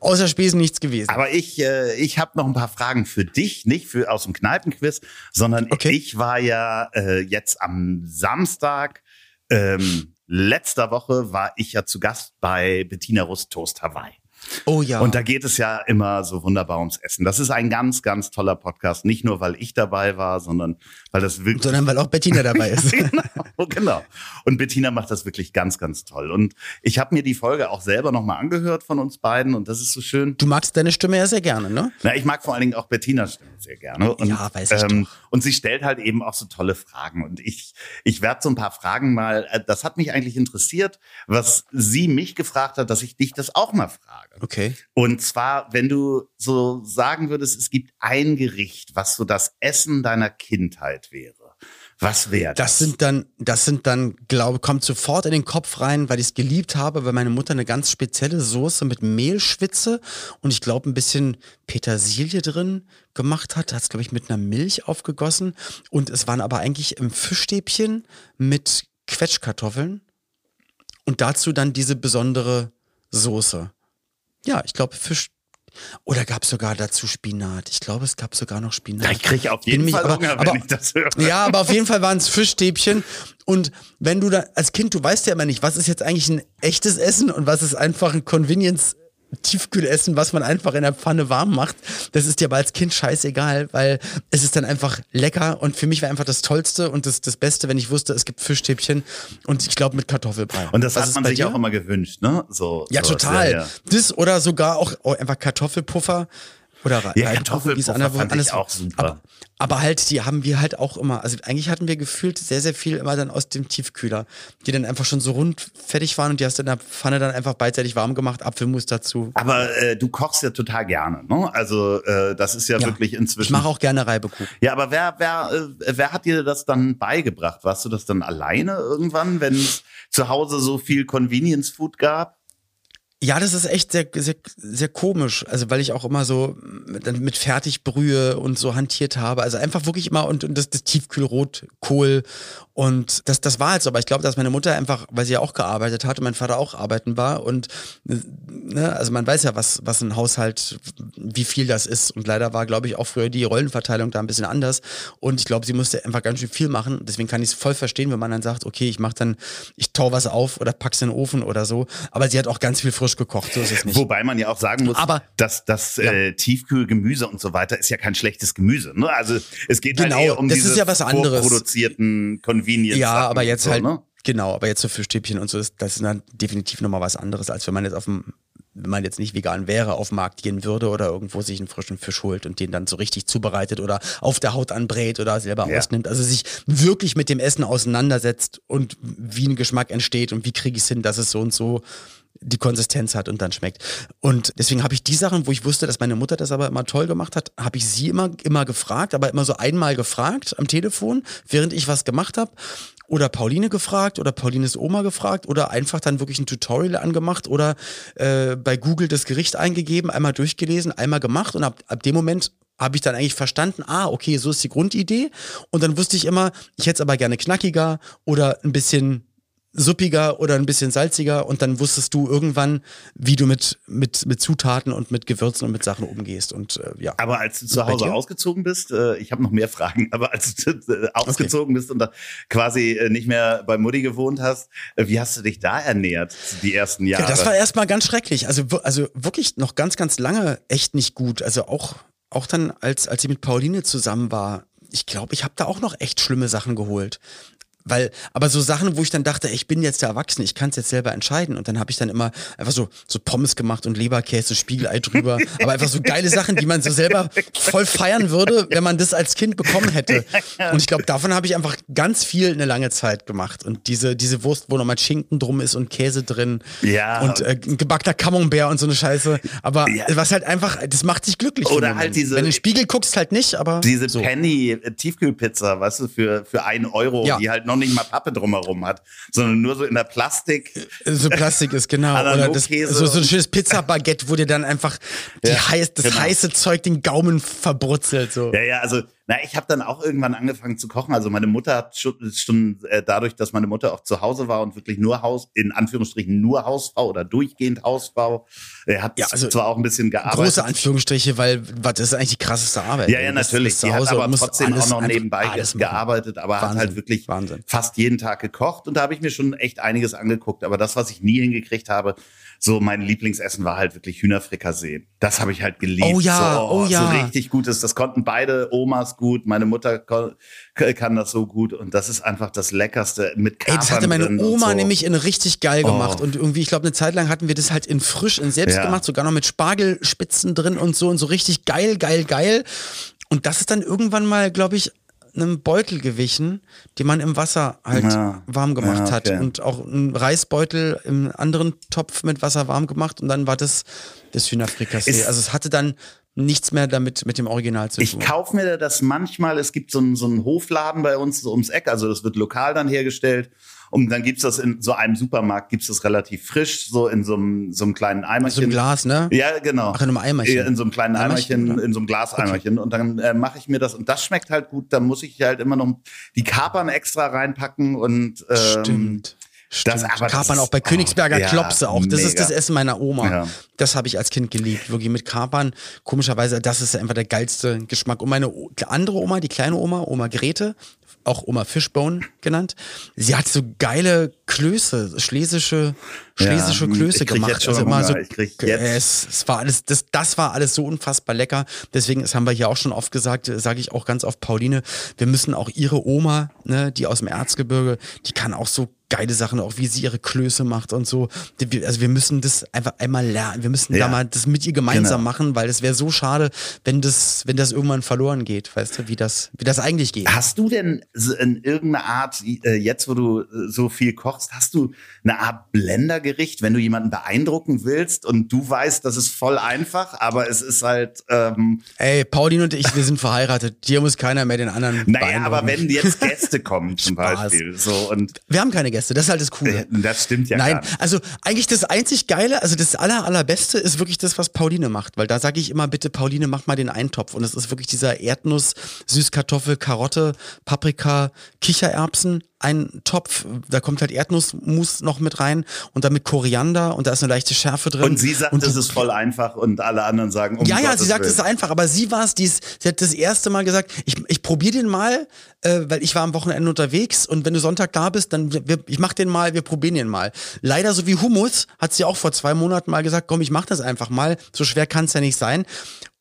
außer Spesen nichts gewesen. Aber ich, äh, ich habe noch ein paar Fragen für dich, nicht für aus dem Kneipenquiz, sondern Okay. ich war ja äh, jetzt am Samstag ähm, letzter Woche war ich ja zu Gast bei Bettina Rust Toast Hawaii. Oh ja. Und da geht es ja immer so wunderbar ums Essen. Das ist ein ganz, ganz toller Podcast. Nicht nur, weil ich dabei war, sondern weil das wirklich sondern weil auch Bettina dabei ist. genau, genau. Und Bettina macht das wirklich ganz, ganz toll. Und ich habe mir die Folge auch selber nochmal angehört von uns beiden und das ist so schön. Du magst deine Stimme ja sehr gerne, ne? Na, ich mag vor allen Dingen auch Bettinas Stimme sehr gerne. Und, Ja, weiß ich doch. Und sie stellt halt eben auch so tolle Fragen. Und ich, ich werde so ein paar Fragen mal, äh, das hat mich eigentlich interessiert, was sie mich gefragt hat, dass ich dich das auch mal frage. Okay. Und zwar, wenn du so sagen würdest, es gibt ein Gericht, was so das Essen deiner Kindheit wäre. Was wäre das? Das sind dann, das sind dann, glaube kommt sofort in den Kopf rein, weil ich es geliebt habe, weil meine Mutter eine ganz spezielle Soße mit Mehlschwitze und ich glaube ein bisschen Petersilie drin gemacht hat. Hat es, glaube ich, mit einer Milch aufgegossen. Und es waren aber eigentlich im Fischstäbchen mit Quetschkartoffeln und dazu dann diese besondere Soße. Ja, ich glaube Fisch. Oder gab es sogar dazu Spinat? Ich glaube, es gab sogar noch Spinat. ich kriege auf Bin jeden mich Fall aber- Hunger, aber- wenn ich das höre. Ja, aber auf jeden Fall waren es Fischstäbchen. Und wenn du da, als Kind, du weißt ja immer nicht, was ist jetzt eigentlich ein echtes Essen und was ist einfach ein Convenience Tiefkühlessen, was man einfach in der Pfanne warm macht. Das ist dir aber als Kind scheißegal, weil es ist dann einfach lecker und für mich war einfach das Tollste und das, das Beste, wenn ich wusste, es gibt Fischstäbchen und ich glaube mit Kartoffelbrei. Und das Was hat man sich dir? auch immer gewünscht, ne? So, Ja, sowas, total. Ja, ja. Das oder sogar auch oh, einfach Kartoffelpuffer oder Ja, Kartoffelpuffer andere- fand ich alles- auch super. Aber, aber halt, die haben wir halt auch immer, also eigentlich hatten wir gefühlt sehr, sehr viel immer dann aus dem Tiefkühler, die dann einfach schon so rund fertig waren und die hast du in der Pfanne dann einfach beidseitig warm gemacht, Apfelmus dazu. Aber äh, du kochst ja total gerne, ne? Also äh, das ist ja, Ja. wirklich Ich inzwischen. mache auch gerne Reibekuchen. ja, aber wer, wer, äh, wer hat dir das dann beigebracht? Warst du das dann alleine irgendwann, wenn es zu Hause so viel Convenience Food gab? Ja, das ist echt sehr, sehr, sehr komisch. Also, weil ich auch immer so mit, mit Fertigbrühe und so hantiert habe. Also einfach wirklich immer und, und das, das Tiefkühlrotkohl. Und das, das war halt so. Aber ich glaube, dass meine Mutter einfach, weil sie ja auch gearbeitet hat und mein Vater auch arbeiten war. Und ne, also man weiß ja, was, was ein Haushalt, wie viel das ist. Und leider war, glaube ich, auch früher die Rollenverteilung da ein bisschen anders. Und ich glaube, sie musste einfach ganz schön viel machen. Deswegen kann ich es voll verstehen, wenn man dann sagt, okay, ich mache dann, ich tau was auf oder pack's in den Ofen oder so. Aber sie hat auch ganz viel frisch gekocht, so ist es nicht. Wobei man ja auch sagen muss, Aber- dass das äh, Tiefkühlgemüse und so weiter ist ja kein schlechtes Gemüse. Ne? Also es geht Genau, halt eher um das ist diese ja was anderes. vorproduzierten Convenience. Ja, aber jetzt so, halt, Ne? genau, aber jetzt so Fischstäbchen und so, ist, das ist dann definitiv nochmal was anderes, als wenn man jetzt auf dem wenn man jetzt nicht vegan wäre, auf den Markt gehen würde oder irgendwo sich einen frischen Fisch holt und den dann so richtig zubereitet oder auf der Haut anbrät oder selber ja. ausnimmt. Also sich wirklich mit dem Essen auseinandersetzt und wie ein Geschmack entsteht und wie kriege ich es hin, dass es so und so die Konsistenz hat und dann schmeckt. Und deswegen habe ich die Sachen, wo ich wusste, dass meine Mutter das aber immer toll gemacht hat, habe ich sie immer, immer gefragt, aber immer so einmal gefragt am Telefon, während ich was gemacht habe. Oder Pauline gefragt oder Paulines Oma gefragt oder einfach dann wirklich ein Tutorial angemacht oder äh, bei Google das Gericht eingegeben, einmal durchgelesen, einmal gemacht und ab, ab dem Moment habe ich dann eigentlich verstanden, ah, okay, so ist die Grundidee. Und dann wusste ich immer, ich hätte es aber gerne knackiger oder ein bisschen suppiger oder ein bisschen salziger und dann wusstest du irgendwann, wie du mit, mit, mit Zutaten und mit Gewürzen und mit Sachen umgehst. Und äh, ja. Aber als du zu Hause ausgezogen bist, äh, ich habe noch mehr Fragen, aber als du äh, ausgezogen okay. bist und da quasi äh, nicht mehr bei Mutti gewohnt hast, äh, wie hast du dich da ernährt, die ersten Jahre? Ja, das war erstmal ganz schrecklich. Also, also wirklich noch ganz, ganz lange echt nicht gut. Also auch, auch dann, als, als ich mit Pauline zusammen war, ich glaube, ich habe da auch noch echt schlimme Sachen geholt. Weil, aber so Sachen, wo ich dann dachte, ich bin jetzt der Erwachsene, ich kann es jetzt selber entscheiden. Und dann habe ich dann immer einfach so, so Pommes gemacht und Leberkäse, Spiegelei drüber. aber einfach so geile Sachen, die man so selber voll feiern würde, wenn man das als Kind bekommen hätte. Und ich glaube, davon habe ich einfach ganz viel eine lange Zeit gemacht. Und diese, diese Wurst, wo nochmal Schinken drum ist und Käse drin. Ja. Und äh, ein gebackter Camembert und so eine Scheiße. Aber ja. was halt einfach, das macht dich glücklich. Oder halt diese. Wenn du den Spiegel guckst, halt nicht, aber. Diese so. Penny-Tiefkühlpizza, weißt du, für, für einen Euro, ja. die halt noch nicht mal Pappe drumherum hat, sondern nur so in der Plastik. So Plastik ist, genau. Oder das, so, so ein schönes Pizzabaguette, wo dir dann einfach die ja, heiß, das genau. heiße Zeug den Gaumen verbrutzelt. So. Ja, ja, also na, ich habe dann auch irgendwann angefangen zu kochen. Also meine Mutter hat schon, schon äh, dadurch, dass meine Mutter auch zu Hause war und wirklich nur Haus, in Anführungsstrichen nur Hausfrau oder durchgehend Hausfrau, äh, hat ja, also zwar auch ein bisschen gearbeitet. Große Anführungsstriche, weil was das ist eigentlich die krasseste Arbeit. Ja, ja, natürlich. Sie hat aber trotzdem auch noch nebenbei gearbeitet, aber Wahnsinn, hat halt wirklich Wahnsinn. fast jeden Tag gekocht und da habe ich mir schon echt einiges angeguckt. Aber das, was ich nie hingekriegt habe, so mein Lieblingsessen war halt wirklich Hühnerfrikassee. Das habe ich halt geliebt. Oh ja, so, oh, oh ja. So richtig gutes. Das konnten beide Omas gut. Meine Mutter kann das so gut und das ist einfach das Leckerste mit Kapern Ey, das hatte meine Oma so. nämlich in richtig geil gemacht oh. und irgendwie, ich glaube, eine Zeit lang hatten wir das halt in frisch, in selbst ja. gemacht, sogar noch mit Spargelspitzen drin und so und so richtig geil, geil, geil. Und das ist dann irgendwann mal, glaube ich, einem Beutel gewichen, den man im Wasser halt ja. warm gemacht ja, okay. hat und auch einen Reisbeutel im anderen Topf mit Wasser warm gemacht und dann war das das Hühnerfrikassee. Also es hatte dann nichts mehr damit mit dem Original zu tun. Ich kaufe mir das manchmal, es gibt so einen, so einen Hofladen bei uns so ums Eck, also das wird lokal dann hergestellt und dann gibt's das in so einem Supermarkt, gibt's das relativ frisch, so in so einem, so einem kleinen Eimerchen. So einem Glas, ne? Ja, genau. Ach, in einem Eimerchen. In so einem kleinen Eimerchen, Eimerchen in so einem Glaseimerchen. Okay. Und dann äh, mache ich mir das und das schmeckt halt gut. Dann muss ich halt immer noch die Kapern extra reinpacken und ähm, Stimmt. Stimmt. Das, aber Kapern auch bei oh, Königsberger ja, Klopse auch. Das mega. ist das Essen meiner Oma. Ja. Das habe ich als Kind geliebt. Wirklich mit Kapern. Komischerweise, das ist einfach der geilste Geschmack. Und meine andere Oma, die kleine Oma, Oma Grete, auch Oma Fishbone genannt. Sie hat so geile Klöße, schlesische, schlesische ja, Klöße gemacht. also immer so, es, es war alles, das, das war alles so unfassbar lecker. Deswegen, das haben wir hier auch schon oft gesagt, sage ich auch ganz oft Pauline, wir müssen auch ihre Oma, ne, die aus dem Erzgebirge, die kann auch so geile Sachen, auch wie sie ihre Klöße macht und so. Also wir müssen das einfach einmal lernen. Wir müssen ja. da mal das mit ihr gemeinsam genau. machen, weil es wäre so schade, wenn das, wenn das irgendwann verloren geht, weißt du, wie das, wie das eigentlich geht. Hast du denn in irgendeiner Art, äh, jetzt wo du äh, so viel kochst, hast du eine Art Blendergericht, wenn du jemanden beeindrucken willst und du weißt, das ist voll einfach, aber es ist halt. Ähm Ey, Pauline und ich, wir sind verheiratet. Hier muss keiner mehr den anderen. Naja, aber wenn jetzt Gäste kommen zum Beispiel, so und. Wir haben keine Gäste. Das ist halt das Coole. Äh, das stimmt ja. Nein, also eigentlich das einzig Geile, also das aller, allerbeste ist wirklich das, was Pauline macht. Weil da sage ich immer, bitte, Pauline, mach mal den Eintopf. Und es ist wirklich dieser Erdnuss, Süßkartoffel, Karotte, Paprika, Kichererbsen, ein Topf, da kommt halt Erdnussmus noch mit rein und dann mit Koriander und da ist eine leichte Schärfe drin. Und sie sagt, und das ist voll einfach und alle anderen sagen, um Ja, ja, sie sagt, es ist einfach, aber sie war es, die sie hat das erste Mal gesagt, ich, ich probiere den mal, äh, weil ich war am Wochenende unterwegs und wenn du Sonntag da bist, dann wir, ich mach den mal, wir probieren den mal. Leider so wie Hummus hat sie auch vor zwei Monaten mal gesagt, komm, ich mach das einfach mal, so schwer kann es ja nicht sein.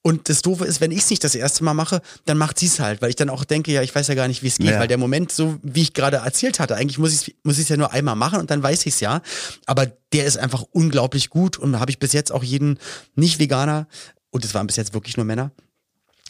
Und das Doofe ist, wenn ich es nicht das erste Mal mache, dann macht sie es halt, weil ich dann auch denke, ja, ich weiß ja gar nicht, wie es geht, ja. weil der Moment, so wie ich gerade erzählt hatte. Eigentlich muss ich muss ich es ja nur einmal machen und dann weiß ich es ja. Aber der ist einfach unglaublich gut und habe ich bis jetzt auch jeden Nicht-Veganer, und es waren bis jetzt wirklich nur Männer,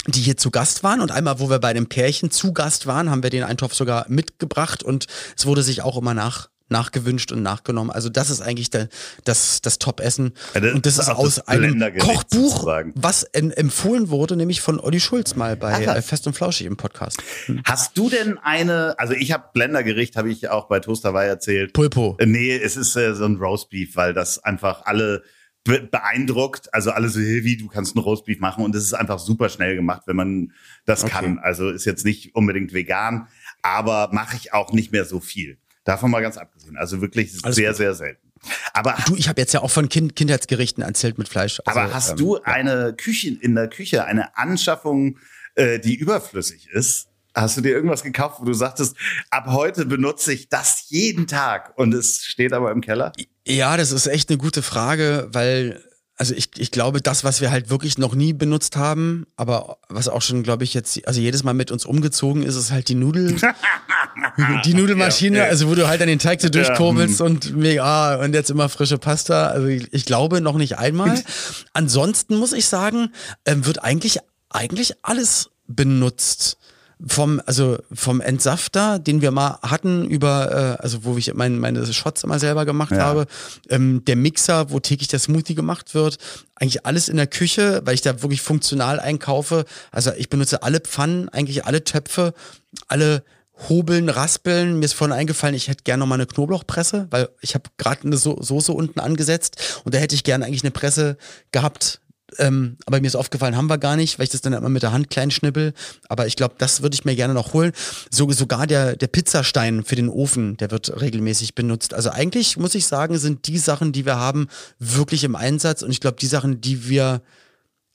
die hier zu Gast waren und einmal, wo wir bei dem Pärchen zu Gast waren, haben wir den Eintopf sogar mitgebracht und es wurde sich auch immer nach nachgewünscht und nachgenommen. Also das ist eigentlich der, das, das Top-Essen. Ja, das und das ist aus das einem Kochbuch, sozusagen. was en- empfohlen wurde, nämlich von Olli Schulz mal bei äh, Fest und Flauschig im Podcast. Hast du denn eine, also ich habe Blendergericht, habe ich auch bei Toast Hawaii erzählt. Pulpo. Äh, Nee, es ist äh, so ein Roastbeef, weil das einfach alle be beeindruckt. Also alle so, hey, wie, du kannst einen Roastbeef machen und es ist einfach super schnell gemacht, wenn man das Okay. kann. Also ist jetzt nicht unbedingt vegan, aber mache ich auch nicht mehr so viel. Davon mal ganz abgesehen. Also wirklich Alles sehr, gut. sehr selten. Aber, Du, ich habe jetzt ja auch von kind Kindheitsgerichten erzählt mit Fleisch. Also, aber hast ähm, du eine Küche in der Küche, eine Anschaffung, äh, die überflüssig ist? Hast du dir irgendwas gekauft, wo du sagtest, ab heute benutze ich das jeden Tag und es steht aber im Keller? Ja, das ist echt eine gute Frage, weil, also ich, ich glaube, das, was wir halt wirklich noch nie benutzt haben, aber was auch schon, glaube ich, jetzt, also jedes Mal mit uns umgezogen ist, ist halt die Nudel, die Nudelmaschine, Ja, ja. also wo du halt an den Teig so durchkurbelst und mega, ah, und jetzt immer frische Pasta. Also ich, ich glaube noch nicht einmal. Ansonsten muss ich sagen, ähm, wird eigentlich, eigentlich alles benutzt vom, also vom Entsafter, den wir mal hatten über, äh, also wo ich mein, meine Shots immer selber gemacht Ja. habe, ähm, der Mixer, wo täglich der Smoothie gemacht wird, eigentlich alles in der Küche, weil ich da wirklich funktional einkaufe. Also ich benutze alle Pfannen, eigentlich alle Töpfe, alle Hobeln, Raspeln. Mir ist vorhin eingefallen, ich hätte gerne noch mal eine Knoblauchpresse, weil ich habe gerade eine so Soße unten angesetzt und da hätte ich gerne eigentlich eine Presse gehabt. Ähm, aber mir ist aufgefallen, haben wir gar nicht, weil ich das dann immer mit der Hand klein schnippel. Aber ich glaube, das würde ich mir gerne noch holen. So, sogar der, der Pizzastein für den Ofen, der wird regelmäßig benutzt. Also eigentlich muss ich sagen, sind die Sachen, die wir haben, wirklich im Einsatz. Und ich glaube, die Sachen, die wir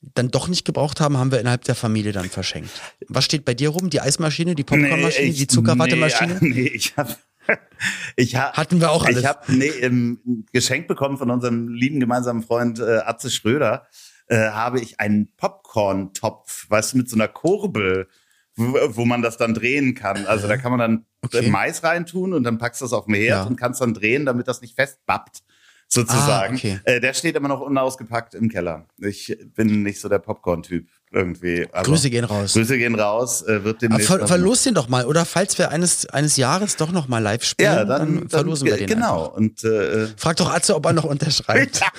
dann doch nicht gebraucht haben, haben wir innerhalb der Familie dann verschenkt. Was steht bei dir rum? Die Eismaschine, die Popcornmaschine, ich- die Zuckerwattemaschine? Nee, nee ich habe ich hab, Hatten wir auch alles. Ich habe nee, ähm, geschenkt bekommen von unserem lieben gemeinsamen Freund äh, Atze Schröder, äh, habe ich einen Popcorn-Topf, weißt du, mit so einer Kurbel, wo, wo man das dann drehen kann. Also da kann man dann Okay. Mais reintun und dann packst du das auf den Herd Ja. und kannst dann drehen, damit das nicht festbappt. Sozusagen. Ah, okay. äh, der steht immer noch unausgepackt im Keller. Ich bin nicht so der Popcorn-Typ irgendwie. aber- Grüße gehen raus. Grüße gehen raus. Äh, wird demnächst ver verlost den doch mal. Oder falls wir eines, eines Jahres doch noch mal live spielen, Ja, dann, dann verlosen wir den. Genau. einfach. Und äh, Frag doch Atze, ob er noch unterschreibt.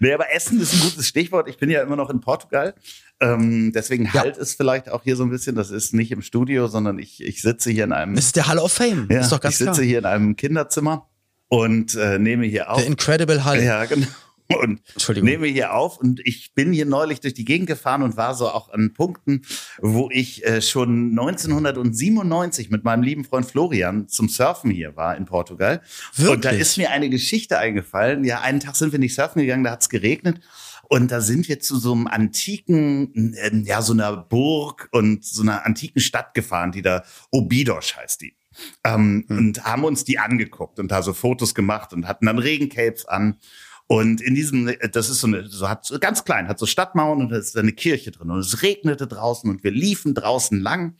Nee, aber Essen ist ein gutes Stichwort. Ich bin ja immer noch in Portugal. Ähm, deswegen Ja. halt es vielleicht auch hier so ein bisschen. Das ist nicht im Studio, sondern ich, ich sitze hier in einem, Das ist der Hall of Fame. ja, ist doch ganz ich sitze klar. hier in einem Kinderzimmer und äh, nehme hier auf. Der Incredible Hall. Ja, genau. Und Entschuldigung. nehme hier auf und ich bin hier neulich durch die Gegend gefahren und war so auch an Punkten, wo ich äh, schon 1997 mit meinem lieben Freund Florian zum Surfen hier war in Portugal. Und da Wirklich? ist mir eine Geschichte eingefallen. Ja, einen Tag sind wir nicht surfen gegangen, da hat's geregnet. Und da sind wir zu so einem antiken, äh, ja, so einer Burg und so einer antiken Stadt gefahren, die da Obidos heißt die. Ähm, Und haben uns die angeguckt und da so Fotos gemacht und hatten dann Regencapes an. Und in diesem, das ist so eine, so hat so ganz klein, hat so Stadtmauern und da ist eine Kirche drin. Und es regnete draußen und wir liefen draußen lang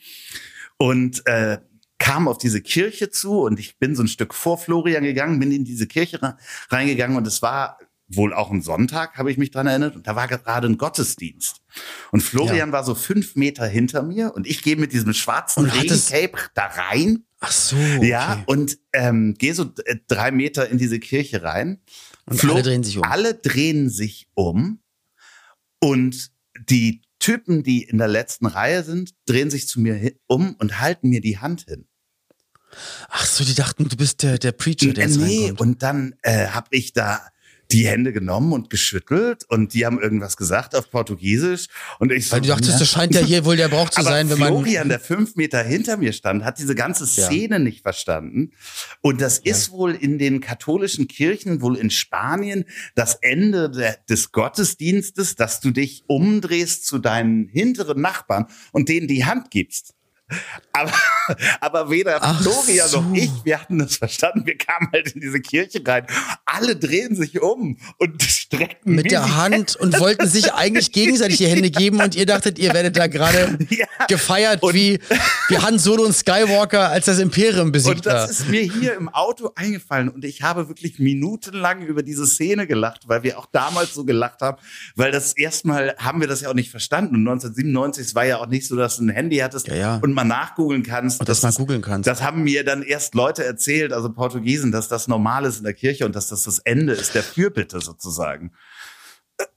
und äh, kamen auf diese Kirche zu und ich bin so ein Stück vor Florian gegangen, bin in diese Kirche re- reingegangen und es war wohl auch ein Sonntag, habe ich mich dran erinnert, und da war gerade ein Gottesdienst. Und Florian war so fünf Meter hinter mir und ich gehe mit diesem schwarzen Regencape da rein Ach so. ja, okay. und ähm, gehe so äh, drei Meter in diese Kirche rein. Und alle drehen sich um. Alle drehen sich um. Und die Typen, die in der letzten Reihe sind, drehen sich zu mir um und halten mir die Hand hin. Ach so, die dachten, du bist der, der Preacher, der Äh, jetzt nee, reinkommt. und dann äh, habe ich da die Hände genommen und geschüttelt und die haben irgendwas gesagt auf Portugiesisch und ich so, Weil du dachtest, ja. das scheint ja hier wohl der Brauch zu sein, wenn man. Florian, der fünf Meter hinter mir stand, hat diese ganze Ja. Szene nicht verstanden. Und das ist wohl in den katholischen Kirchen, wohl in Spanien, das Ende der, des Gottesdienstes, dass du dich umdrehst zu deinen hinteren Nachbarn und denen die Hand gibst. Aber, aber weder Ach Florian so. noch ich, wir hatten das verstanden. Wir kamen halt in diese Kirche rein. Alle drehen sich um und strecken Mit der Hand und wollten sich eigentlich gegenseitig die Hände geben und ihr dachtet, ihr werdet da gerade Ja. gefeiert Und- wie, wie Han Solo und Skywalker, als das Imperium besiegt Und das war. ist mir hier im Auto eingefallen und ich habe wirklich minutenlang über diese Szene gelacht, weil wir auch damals so gelacht haben, weil das erstmal haben wir das ja auch nicht verstanden. Und 1997 es war ja auch nicht so, dass du ein Handy hattest Ja, ja. und mal nachgoogeln kannst. Und das mal ist- googeln kannst. Das haben mir dann erst Leute erzählt, also Portugiesen, dass das normal ist in der Kirche und dass das das Ende ist der Fürbitte sozusagen.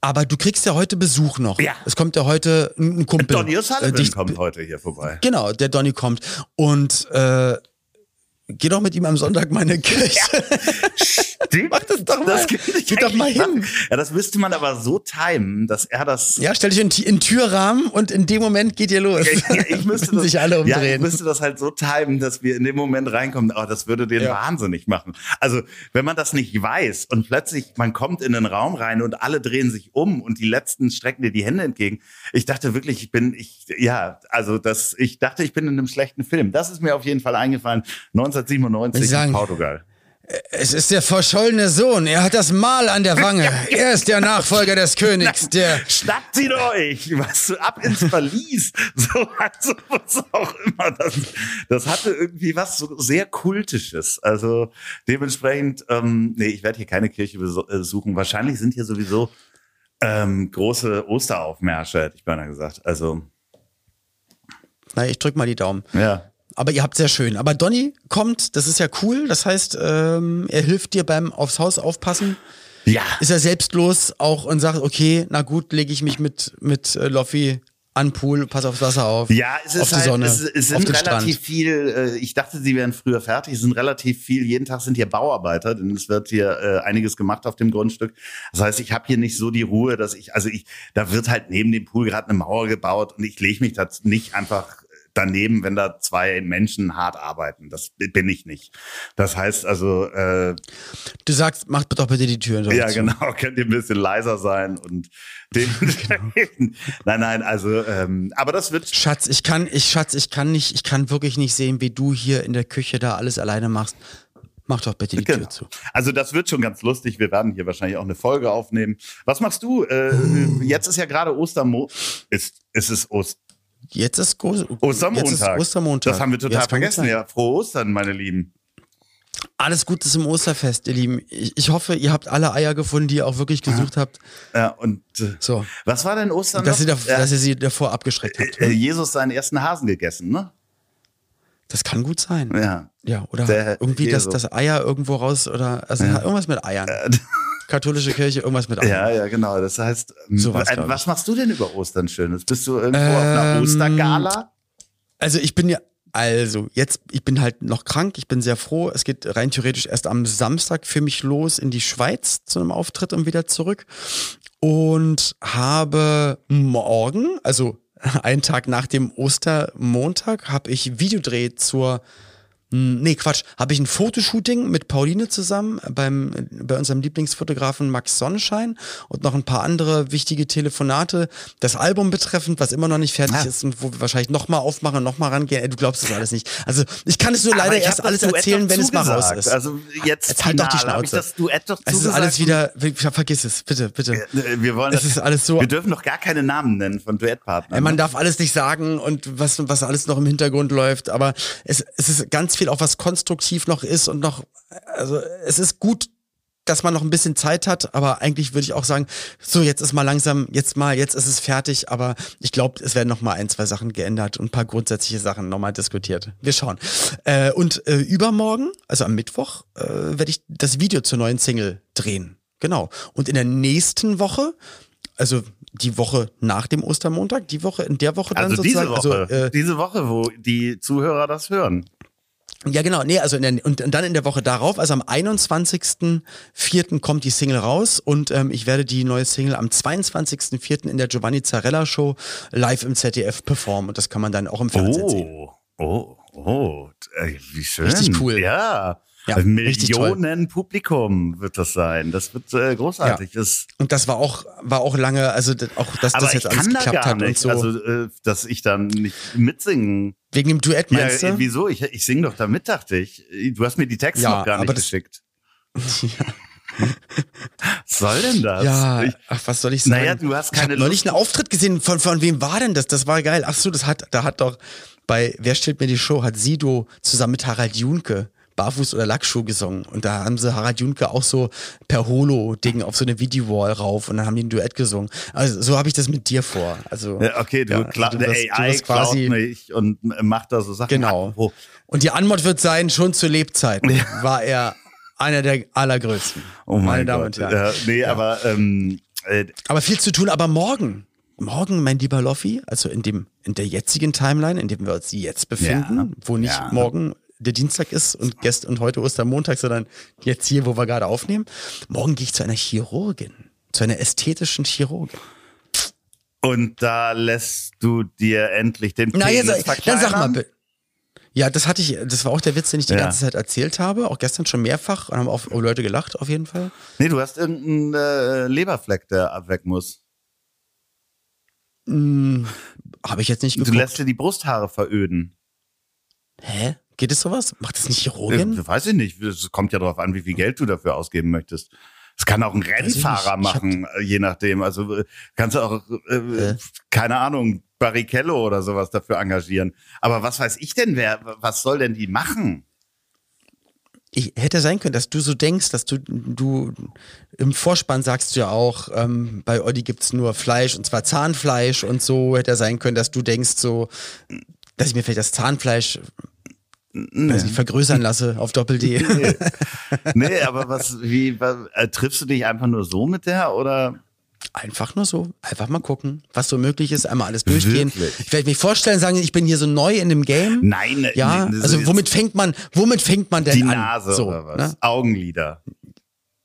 Aber du kriegst ja heute Besuch noch. Ja. Es kommt ja heute ein Kumpel. Donny O'Sullivan äh, kommt heute hier vorbei. Genau, der Donny kommt. Und äh, geh doch mit ihm am Sonntag mal in die Kirche. Stimmt. Mach das doch mal. Das könnte ich Geh doch mal hin. machen. Ja, das müsste man aber so timen, dass er das Ja, stell dich in, in Türrahmen und in dem Moment geht ihr los. Ja, ja, ich müsste das, sich alle Ja, ich umdrehen. müsste das halt so timen, dass wir in dem Moment reinkommen. Aber das würde den Ja. wahnsinnig machen. Also, wenn man das nicht weiß und plötzlich man kommt in den Raum rein und alle drehen sich um und die letzten strecken dir die Hände entgegen. Ich dachte wirklich, ich bin, ich, ja, also das, ich dachte, ich bin in einem schlechten Film. Das ist mir auf jeden Fall eingefallen. 1997 Ich sagen- in Portugal. Es ist der verschollene Sohn. Er hat das Mal an der Wange. Er ist der Nachfolger des Königs, der. Schnappt ihn euch! Was ab ins Verlies! So, also, was auch immer. Das, das hatte irgendwie was so sehr Kultisches. Also dementsprechend, ähm, nee, ich werde hier keine Kirche beso- äh, besuchen. Wahrscheinlich sind hier sowieso ähm, große Osteraufmärsche, hätte ich beinahe gesagt. Also, Na, ich drück mal die Daumen. ja. Aber ihr habt sehr schön. Aber Donny kommt, das ist ja cool. Das heißt, ähm, er hilft dir beim aufs Haus aufpassen. Ja. Ist er selbstlos auch und sagt, okay, na gut, lege ich mich mit, mit äh, Loffi an Pool, pass aufs Wasser auf. Ja, es auf ist die halt, Sonne, es, es auf sind relativ Strand. viel, äh, ich dachte, sie wären früher fertig, es sind relativ viel, jeden Tag sind hier Bauarbeiter, denn es wird hier äh, einiges gemacht auf dem Grundstück. Das heißt, ich habe hier nicht so die Ruhe, dass ich, also ich, da wird halt neben dem Pool gerade eine Mauer gebaut und ich lege mich da nicht einfach daneben, wenn da zwei Menschen hart arbeiten. Das bin ich nicht. Das heißt also, äh, Du sagst, mach doch bitte die Türen. ja, genau, könnt ihr ein bisschen leiser sein und dementsprechend. nein, nein, also, ähm, aber das wird Schatz, ich kann, ich Schatz, ich kann nicht, ich kann wirklich nicht sehen, wie du hier in der Küche da alles alleine machst. Mach doch bitte die Genau. Tür zu. Also das wird schon ganz lustig. Wir werden hier wahrscheinlich auch eine Folge aufnehmen. Was machst du? Äh, jetzt ist ja gerade Ostermo. Ist, ist es Ost Jetzt ist, Go Ostermontag. Jetzt ist Ostermontag. Das haben wir total Jetzt vergessen. Ja, frohe Ostern, meine Lieben. Alles Gutes im Osterfest, ihr Lieben. Ich, hoffe, ihr habt alle Eier gefunden, die ihr auch wirklich gesucht habt. Ja, und äh, So. was war denn Ostern? Dass ihr, da, dass ihr sie davor abgeschreckt habt. äh, Jesus seinen ersten Hasen gegessen, ne? Das kann gut sein. Ja. Ja, oder Der irgendwie, dass das Eier irgendwo raus oder also irgendwas mit Eiern. Katholische Kirche, irgendwas mit Eiern. Ja, ja, genau. Das heißt, ähm, So was, äh, glaub was machst du denn über Ostern Schönes? Bist du irgendwo auf einer Ähm, Ostergala? Also ich bin ja, also jetzt, ich bin halt noch krank, ich bin sehr froh. Es geht rein theoretisch erst am Samstag für mich los in die Schweiz zu einem Auftritt und wieder zurück. Und habe morgen, also einen Tag nach dem Ostermontag, habe ich Videodreh zur Nee, Quatsch. Habe ich ein Fotoshooting mit Pauline zusammen beim, bei unserem Lieblingsfotografen Max Sonnenschein und noch ein paar andere wichtige Telefonate, das Album betreffend, was immer noch nicht fertig Ah. ist und wo wir wahrscheinlich nochmal aufmachen und nochmal rangehen. Ey, du glaubst das alles nicht. Also ich kann es nur leider erst das alles erzählen, wenn es mal raus zugesagt. ist. Also jetzt, Jetzt halt doch die hab ich Schnauze. das Duett doch es ist zugesagt. alles wieder, vergiss es, bitte, bitte. Äh, Wir wollen Es ist alles so- Wir dürfen doch gar keine Namen nennen von Duettpartnern. Ey, man ne? darf alles nicht sagen und was, was alles noch im Hintergrund läuft, aber es, es ist ganz viel auch, was konstruktiv noch ist und noch, also es ist gut, dass man noch ein bisschen Zeit hat, aber eigentlich würde ich auch sagen, so jetzt ist mal langsam, jetzt mal, jetzt ist es fertig, aber ich glaube, es werden noch mal ein, zwei Sachen geändert und ein paar grundsätzliche Sachen nochmal diskutiert. Wir schauen. Äh, und äh, übermorgen, also am Mittwoch, äh, werde ich das Video zur neuen Single drehen. Genau. Und in der nächsten Woche, also die Woche nach dem Ostermontag, die Woche, in der Woche dann also diese sozusagen, Woche, also äh, diese Woche, wo die Zuhörer das hören. Ja, genau. Nee, also der, und, und dann in der Woche darauf, also am 21.04. kommt die Single raus und ähm, ich werde die neue Single am 22.04. in der Giovanni Zarella Show live im ZDF performen und das kann man dann auch im Fernsehen sehen. Oh, oh, oh, wie schön. Richtig cool. Ja. Ja, Also. Millionen Publikum wird das sein. Das wird äh, großartig. Das, Und das war auch, war auch lange, also auch, dass das ich jetzt alles geklappt hat und nicht. so. Also, äh, dass ich dann nicht mitsingen. Wegen dem Duett Ja, meinst äh, du? wieso? Ich, ich singe doch da mit, dachte ich. Du hast mir die Texte Ja, noch gar nicht geschickt. Was soll denn das? Ja, Ich, ach, was soll ich sagen? Naja, du hast ich keine neulich Lust. einen Auftritt gesehen. Von, von wem war denn das? Das war geil. Ach so, das hat, da hat doch bei Wer stellt mir die Show, hat Sido zusammen mit Harald Junke Barfuß oder Lackschuh gesungen. Und da haben sie Harald Junke auch so per Holo-Ding auf so eine Videowall rauf und dann haben die ein Duett gesungen. Also so habe ich das mit dir vor. Also, Ja, okay, du, ja, kla also der wirst- AI wirst klaut mich und macht da so Sachen. Genau. Apropos, Und die Antwort wird sein, schon zu Lebzeiten Ja. war er einer der allergrößten. Oh mein meine Damen Gott. und Herren. Ja, nee, aber ähm, äh, Aber viel zu tun, aber morgen. Morgen, mein lieber Loffi, also in dem, in der jetzigen Timeline, in dem wir uns jetzt befinden, Ja, wo nicht ja. morgen der Dienstag ist und gest und heute Ostermontag, sondern jetzt hier, wo wir gerade aufnehmen. Morgen gehe ich zu einer Chirurgin, zu einer ästhetischen Chirurgin. und da lässt du dir endlich den Na, Penis jetzt, dann sag mal verkleinern? bitte. Ja, das hatte ich, das war auch der Witz, den ich die Ja. ganze Zeit erzählt habe, auch gestern schon mehrfach, und haben auch Leute gelacht, auf jeden Fall. Nee, du hast irgendeinen äh, Leberfleck, der ab weg muss. Habe ich jetzt nicht Du geguckt. lässt dir die Brusthaare veröden. Hä? Geht es sowas? Macht das nicht Äh, Chirurgin? weiß ich nicht. Es kommt ja darauf an, wie viel Geld du dafür ausgeben möchtest. Das kann auch ein. Rennfahrer machen, äh, je nachdem. Also äh, kannst du auch, äh, Äh. keine Ahnung, Barrichello oder sowas dafür engagieren. Aber was weiß ich denn, wer, was soll denn die machen? ich hätte sein können, dass du so denkst, dass du, du im Vorspann sagst du ja auch, ähm, bei Olli gibt's nur Fleisch und zwar Zahnfleisch und so hätte sein können, dass du denkst so, dass ich mir vielleicht das Zahnfleisch weiß nicht, vergrößern lasse auf Doppel-D. Nee, aber was, wie, was, äh, triffst du dich einfach nur so mit der oder? Einfach nur so, einfach mal gucken, was so möglich ist, einmal alles durchgehen. Wirklich? Ich werde mich vorstellen, sagen, ich bin hier so neu in dem Game. Nein, Ja, nee, also womit fängt man, womit fängt man denn die an? Nase so, oder was? Ne? Augenlider.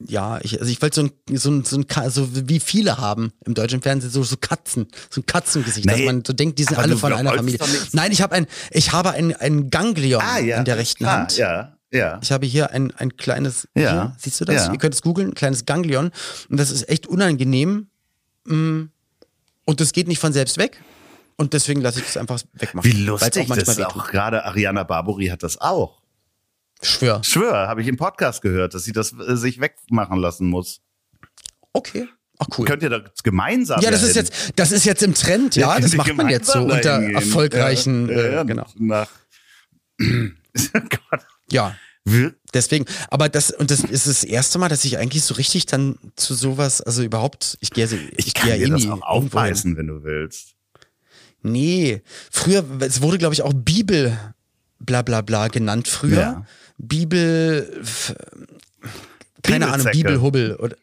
Ja, ich, also ich wollte so ein, so ein, so ein, so wie viele haben im deutschen Fernsehen, so, so Katzen, so ein Katzengesicht, dass Nee, man so denkt, die sind alle von einer Familie. Nein, ich habe ein, ich habe ein, ein Ganglion Ah, ja. in der rechten klar, Hand. Ja, ja. Ich habe hier ein, ein kleines, Ja. hier, siehst du das? Ja. Ihr könnt es googeln, ein kleines Ganglion. Und das ist echt unangenehm. Mm. Und das geht nicht von selbst weg. Und deswegen lasse ich das einfach wegmachen. Wie lustig, das ist wehtut. auch gerade Ariana Barbori hat das auch. Schwör. Schwör, habe ich im Podcast gehört, dass sie das äh, sich wegmachen lassen muss. Okay. Ach cool. Könnt ihr das gemeinsam ja, das ist dahin? jetzt, das ist jetzt im Trend, ja. Das macht man jetzt so unter dahin gehen. erfolgreichen, ja, ja, äh, genau. Nach Gott. Ja. Deswegen, aber das, und das ist das erste Mal, dass ich eigentlich so richtig dann zu sowas, also überhaupt, ich gehe, ich, Ich kann gehe dir eh das nie auch hin. aufbeißen, wenn du willst. Nee, früher, es wurde, glaube ich, auch Bibel bla bla bla genannt früher. Ja. Bibel, keine Ahnung. Bibelhubbel oder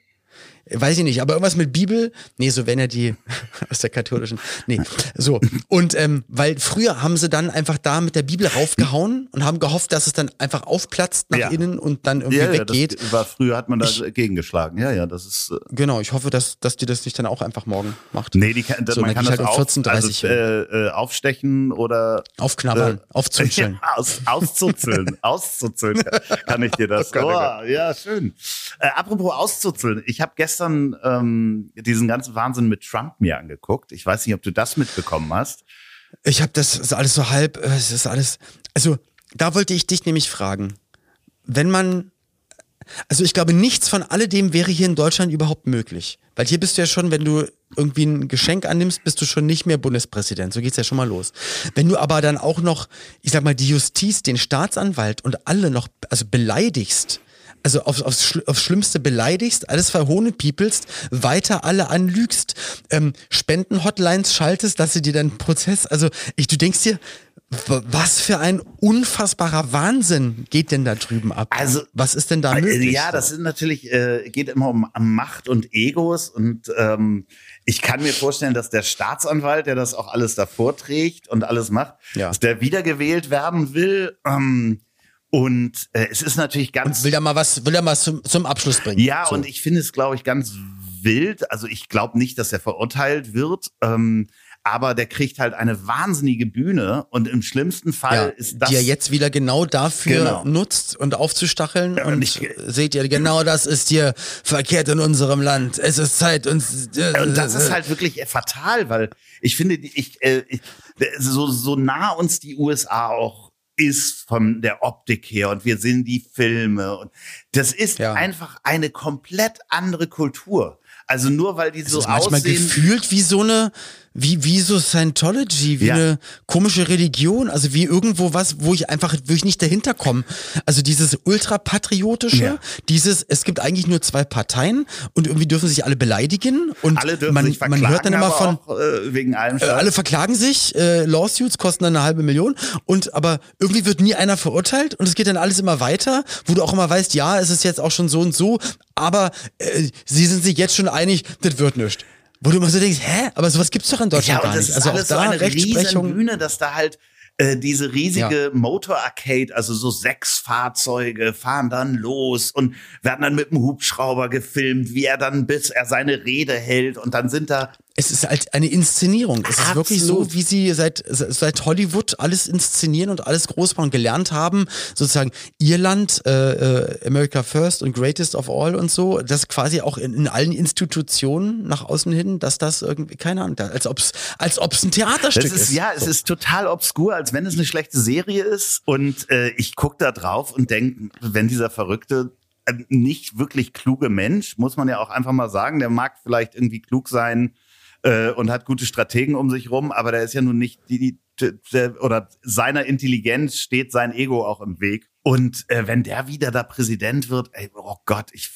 weiß ich nicht, aber irgendwas mit Bibel, nee, so wenn er die aus der katholischen, nee, so und ähm, weil früher haben sie dann einfach da mit der Bibel raufgehauen und haben gehofft, dass es dann einfach aufplatzt nach Ja. innen und dann irgendwie Ja, ja, weggeht. war früher hat man da gegengeschlagen. Ja, ja, das ist äh, Genau, ich hoffe, dass, dass die das nicht dann auch einfach morgen macht. Nee, die kann, So, man dann kann das halt um auf, 14:30 also, äh, äh, aufstechen oder Aufknabbern, äh, aufzutscheln. Ja, aus, auszuzeln, auszuzeln kann ich dir das. Oh Gott, oh oh, ja, schön. Äh, apropos auszuzeln, ich habe gestern ähm, diesen ganzen Wahnsinn mit Trump mir angeguckt. Ich weiß nicht, ob du das mitbekommen hast. Ich habe das ist alles so halb, äh, es ist alles. Also, da wollte ich dich nämlich fragen. Wenn man. Also, ich glaube, nichts von alledem wäre hier in Deutschland überhaupt möglich. Weil hier bist du ja schon, wenn du irgendwie ein Geschenk annimmst, bist du schon nicht mehr Bundespräsident. So geht's ja schon mal los. Wenn du aber dann auch noch, ich sag mal, die Justiz, den Staatsanwalt und alle noch, also beleidigst, also aufs, aufs, aufs Schlimmste beleidigst, alles verhohnepiepelst, weiter alle anlügst, ähm, Spendenhotlines schaltest, dass sie dir dann Prozess, also ich, du denkst dir, was für ein unfassbarer Wahnsinn geht denn da drüben ab? Also, was ist denn da Äh, möglich? Ja, das ist natürlich, äh, geht immer um Macht und Egos und ähm, ich kann mir vorstellen, dass der Staatsanwalt, der das auch alles davor trägt und alles macht, Ja. dass der wiedergewählt werden will. Ähm, und äh, es ist natürlich ganz will da mal was, will da mal zum, zum Abschluss bringen. ja, so. und ich finde es, glaube ich, ganz wild. Also ich glaube nicht, dass er verurteilt wird. Ähm, aber der kriegt halt eine wahnsinnige Bühne und im schlimmsten Fall Ja, ist das die er jetzt wieder genau dafür Genau. nutzt und aufzustacheln. Ja, und nicht- seht ihr, genau das ist hier verkehrt in unserem Land. Es ist Zeit, uns. äh, Und das ist halt wirklich fatal, weil ich finde, ich, äh, ich so, so nah uns die USA auch ist von der Optik her und wir sehen die Filme und das ist Ja. einfach eine komplett andere Kultur. Also nur weil die es so ist manchmal aussehen. gefühlt wie so eine, wie, wie so Scientology, wie Ja. eine komische Religion, also wie irgendwo was, wo ich einfach, wo ich nicht dahinter komme. Also dieses ultrapatriotische, Ja. dieses, es gibt eigentlich nur zwei Parteien und irgendwie dürfen sich alle beleidigen und alle dürfen man, sich verklagen, man hört dann immer von, auch, äh, wegen allem. Äh, alle verklagen sich, äh, Lawsuits kosten dann eine halbe Million und aber irgendwie wird nie einer verurteilt und es geht dann alles immer weiter, wo du auch immer weißt, ja, es ist jetzt auch schon so und so, aber äh, sie sind sich jetzt schon einig, das wird nichts. Wo du immer so denkst, hä, aber sowas gibt's doch in ja, Deutschland und gar das nicht. ist Also auch so da eine Rechtsprechung. Bühne, dass da halt äh, diese riesige Motor-Arcade, also so sechs Fahrzeuge fahren dann los und werden dann mit dem Hubschrauber gefilmt, wie er dann bis er seine Rede hält und dann sind da Es ist halt eine Inszenierung. Es ist wirklich so, Absolut. wie sie seit, seit Hollywood alles inszenieren und alles groß machen, gelernt haben. Sozusagen Irland, äh, äh, America First und Greatest of All und so. Das quasi auch in, in allen Institutionen nach außen hin, dass das irgendwie, keine Ahnung, als ob's, als ob's ein Theaterstück Das ist, ja, es ist total obskur, als wenn es eine schlechte Serie ist. Und äh, ich guck da drauf und denk, wenn dieser verrückte, äh, nicht wirklich kluge Mensch, muss man ja auch einfach mal sagen, der mag vielleicht irgendwie klug sein äh, und hat gute Strategen um sich rum, aber der ist ja nun nicht die, die der, oder seiner Intelligenz steht sein Ego auch im Weg. Und äh, wenn der wieder da Präsident wird, ey, oh Gott, ich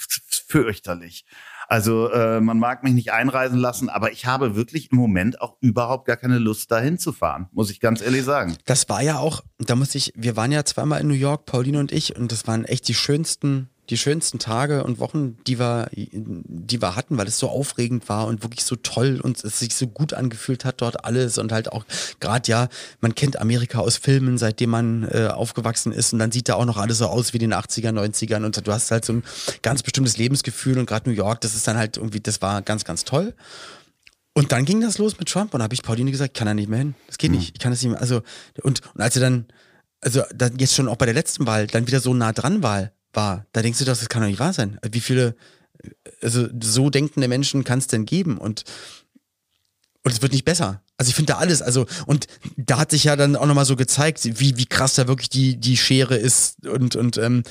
fürchterlich. Also äh, man mag mich nicht einreisen lassen, aber ich habe wirklich im Moment auch überhaupt gar keine Lust, dahin zu fahren, muss ich ganz ehrlich sagen. Das war ja auch, da muss ich, wir waren ja zweimal in New York, Pauline und ich, und das waren echt die schönsten, die schönsten Tage und Wochen, die wir, die wir hatten, weil es so aufregend war und wirklich so toll und es sich so gut angefühlt hat dort alles und halt auch gerade ja, man kennt Amerika aus Filmen, seitdem man äh, aufgewachsen ist und dann sieht da auch noch alles so aus wie in den 80er, 90ern und du hast halt so ein ganz bestimmtes Lebensgefühl und gerade New York, das ist dann halt irgendwie, das war ganz, ganz toll. Und dann ging das los mit Trump und da habe ich Pauline gesagt, ich kann da nicht mehr hin. Das geht nicht. Ich kann das nicht mehr. Also, und, und als er dann, also dann jetzt schon auch bei der letzten Wahl, dann wieder so nah dran war, war, da denkst du doch, das kann doch nicht wahr sein. Wie viele, also so denkende Menschen kann es denn geben? Und und es wird nicht besser. Also ich finde da alles, also und da hat sich ja dann auch nochmal so gezeigt, wie, wie krass da wirklich die, die Schere ist und, und ähm,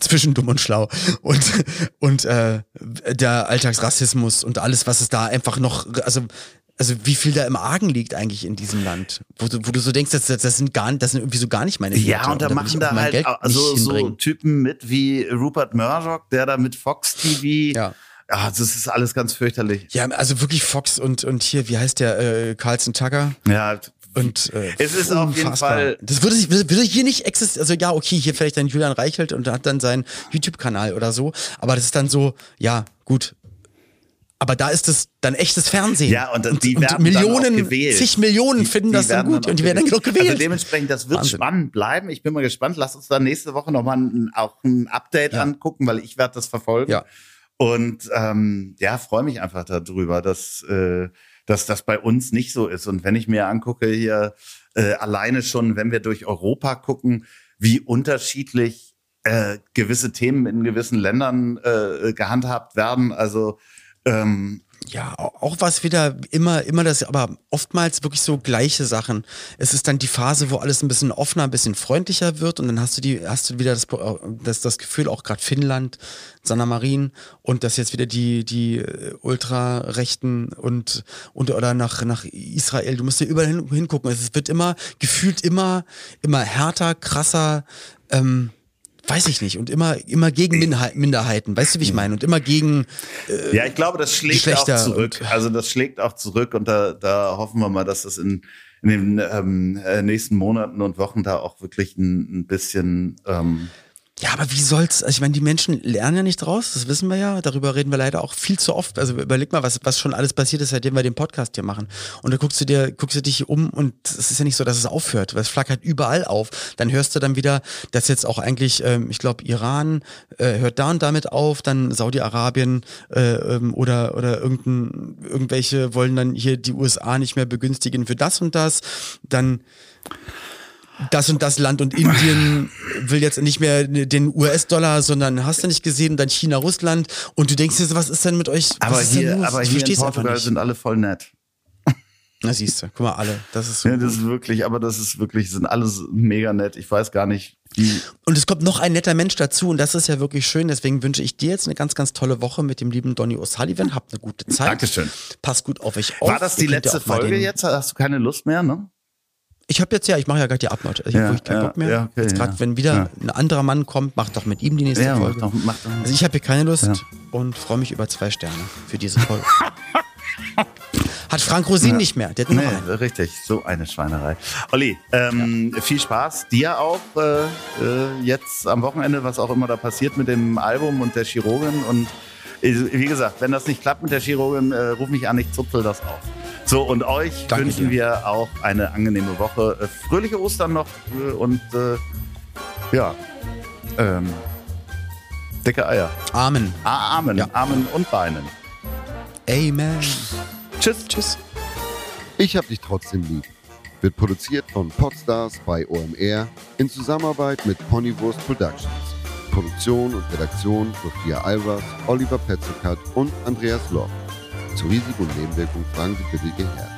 zwischen dumm und schlau und, und äh, der Alltagsrassismus und alles, was es da einfach noch, also also wie viel da im Argen liegt eigentlich in diesem Land, wo du, wo du so denkst, das, das sind gar, das sind irgendwie so gar nicht meine Ja, Werte und da machen da halt also so. Typen mit wie Rupert Murdoch, der da mit Fox TV. Ja. Ah, das ist alles ganz fürchterlich. Ja, also wirklich Fox und, und hier, wie heißt der, äh, Carlson Tucker? Ja, Und äh, Es ist auf jeden unfassbar. Fall- Das würde, sich- würde hier nicht existieren. Also ja, okay, hier vielleicht dann Julian Reichelt und hat dann seinen YouTube-Kanal oder so. Aber das ist dann so, ja, gut. Aber da ist es dann echtes Fernsehen. Ja, und, die und werden Millionen, dann auch gewählt. zig Millionen finden das dann gut auch und die werden dann noch gewählt. Also dementsprechend, das wird Wahnsinn. spannend bleiben. Ich bin mal gespannt. Lass uns dann nächste Woche nochmal ein, auch ein Update Ja. angucken, weil ich werde das verfolgen. Ja. Und ähm, ja, freue mich einfach darüber, dass, äh, dass das bei uns nicht so ist. Und wenn ich mir angucke hier äh, alleine schon, wenn wir durch Europa gucken, wie unterschiedlich äh, gewisse Themen in gewissen Ländern äh, gehandhabt werden. Also ähm, Ja, au- auch was wieder immer, immer das, aber oftmals wirklich so gleiche Sachen. Es ist dann die Phase, wo alles ein bisschen offener, ein bisschen freundlicher wird und dann hast du die, hast du wieder das, das, das Gefühl, auch gerade Finnland, Sanna Marin und dass jetzt wieder die, die äh, Ultrarechten und, und oder nach, nach Israel, du musst dir überall hin, hingucken. Es wird immer, gefühlt immer, immer härter, krasser, ähm, weiß ich nicht, und immer, immer gegen Minderheit- Minderheiten, weißt du, wie ich meine? Und immer gegen, Ja, ich glaube, das schlägt auch zurück. Also das schlägt auch zurück und da, da hoffen wir mal, dass das in, in den ähm, äh, nächsten Monaten und Wochen da auch wirklich ein, ein bisschen ähm, Ja, aber wie soll's? Also ich meine, die Menschen lernen ja nicht draus, das wissen wir ja. Darüber reden wir leider auch viel zu oft. Also überleg mal, was, was schon alles passiert ist, seitdem wir den Podcast hier machen. Und da guckst du dir, guckst du dich um und es ist ja nicht so, dass es aufhört, weil es flackert überall auf. Dann hörst du dann wieder, dass jetzt auch eigentlich, ähm, ich glaube, Iran äh, hört da und damit auf, dann Saudi-Arabien äh, ähm, oder, oder irgendein, irgendwelche wollen dann hier die USA nicht mehr begünstigen für das und das. Dann das und das Land und Indien will jetzt nicht mehr den US-Dollar, sondern hast du nicht gesehen, dann China, Russland und du denkst dir so, was ist denn mit euch? Aber hier, aber hier in Portugal sind alle voll nett. Na siehst du, guck mal alle, das ist so. Ja, das ist wirklich, aber das ist wirklich, sind alles mega nett. Ich weiß gar nicht, wie. Und es kommt noch ein netter Mensch dazu und das ist ja wirklich schön. Deswegen wünsche ich dir jetzt eine ganz, ganz tolle Woche mit dem lieben Donny O'Sullivan. Habt eine gute Zeit. Dankeschön. Passt gut auf euch auf. War das die letzte Folge jetzt? Hast du keine Lust mehr, ne? Ich habe jetzt ja, ich mache ja gerade die Abnot. Ich habe Ja, wirklich keinen ja, Bock mehr. ja, okay, jetzt gerade, wenn wieder ein anderer Mann kommt, mach doch mit ihm die nächste Ja, mach Folge. doch, mach doch. Also ich habe hier keine Lust und freue mich über zwei Sterne für diese Folge. Hat Frank Rosin nicht mehr. Der Nee, richtig, so eine Schweinerei. Olli, ähm, viel Spaß. Dir auch äh, äh, jetzt am Wochenende, was auch immer da passiert mit dem Album und der Chirurgin. Und äh, wie gesagt, wenn das nicht klappt mit der Chirurgin, äh, ruf mich an, ich zupfel das auf. So, und euch Danke wünschen dir. wir auch eine angenehme Woche. Äh, fröhliche Ostern noch äh, und äh, ja, ähm, dicke Eier. Amen. Ah, Armen, Ja. Armen und Beinen. Amen. Tschüss. Tschüss. Ich hab dich trotzdem lieb. Wird produziert von Podstars bei OMR in Zusammenarbeit mit Ponywurst Productions. Produktion und Redaktion Sophia Albers, Oliver Petzokat und Andreas Loch. Zu Risiko und Nebenwirkungen fragen Sie bitte Ihr Herz.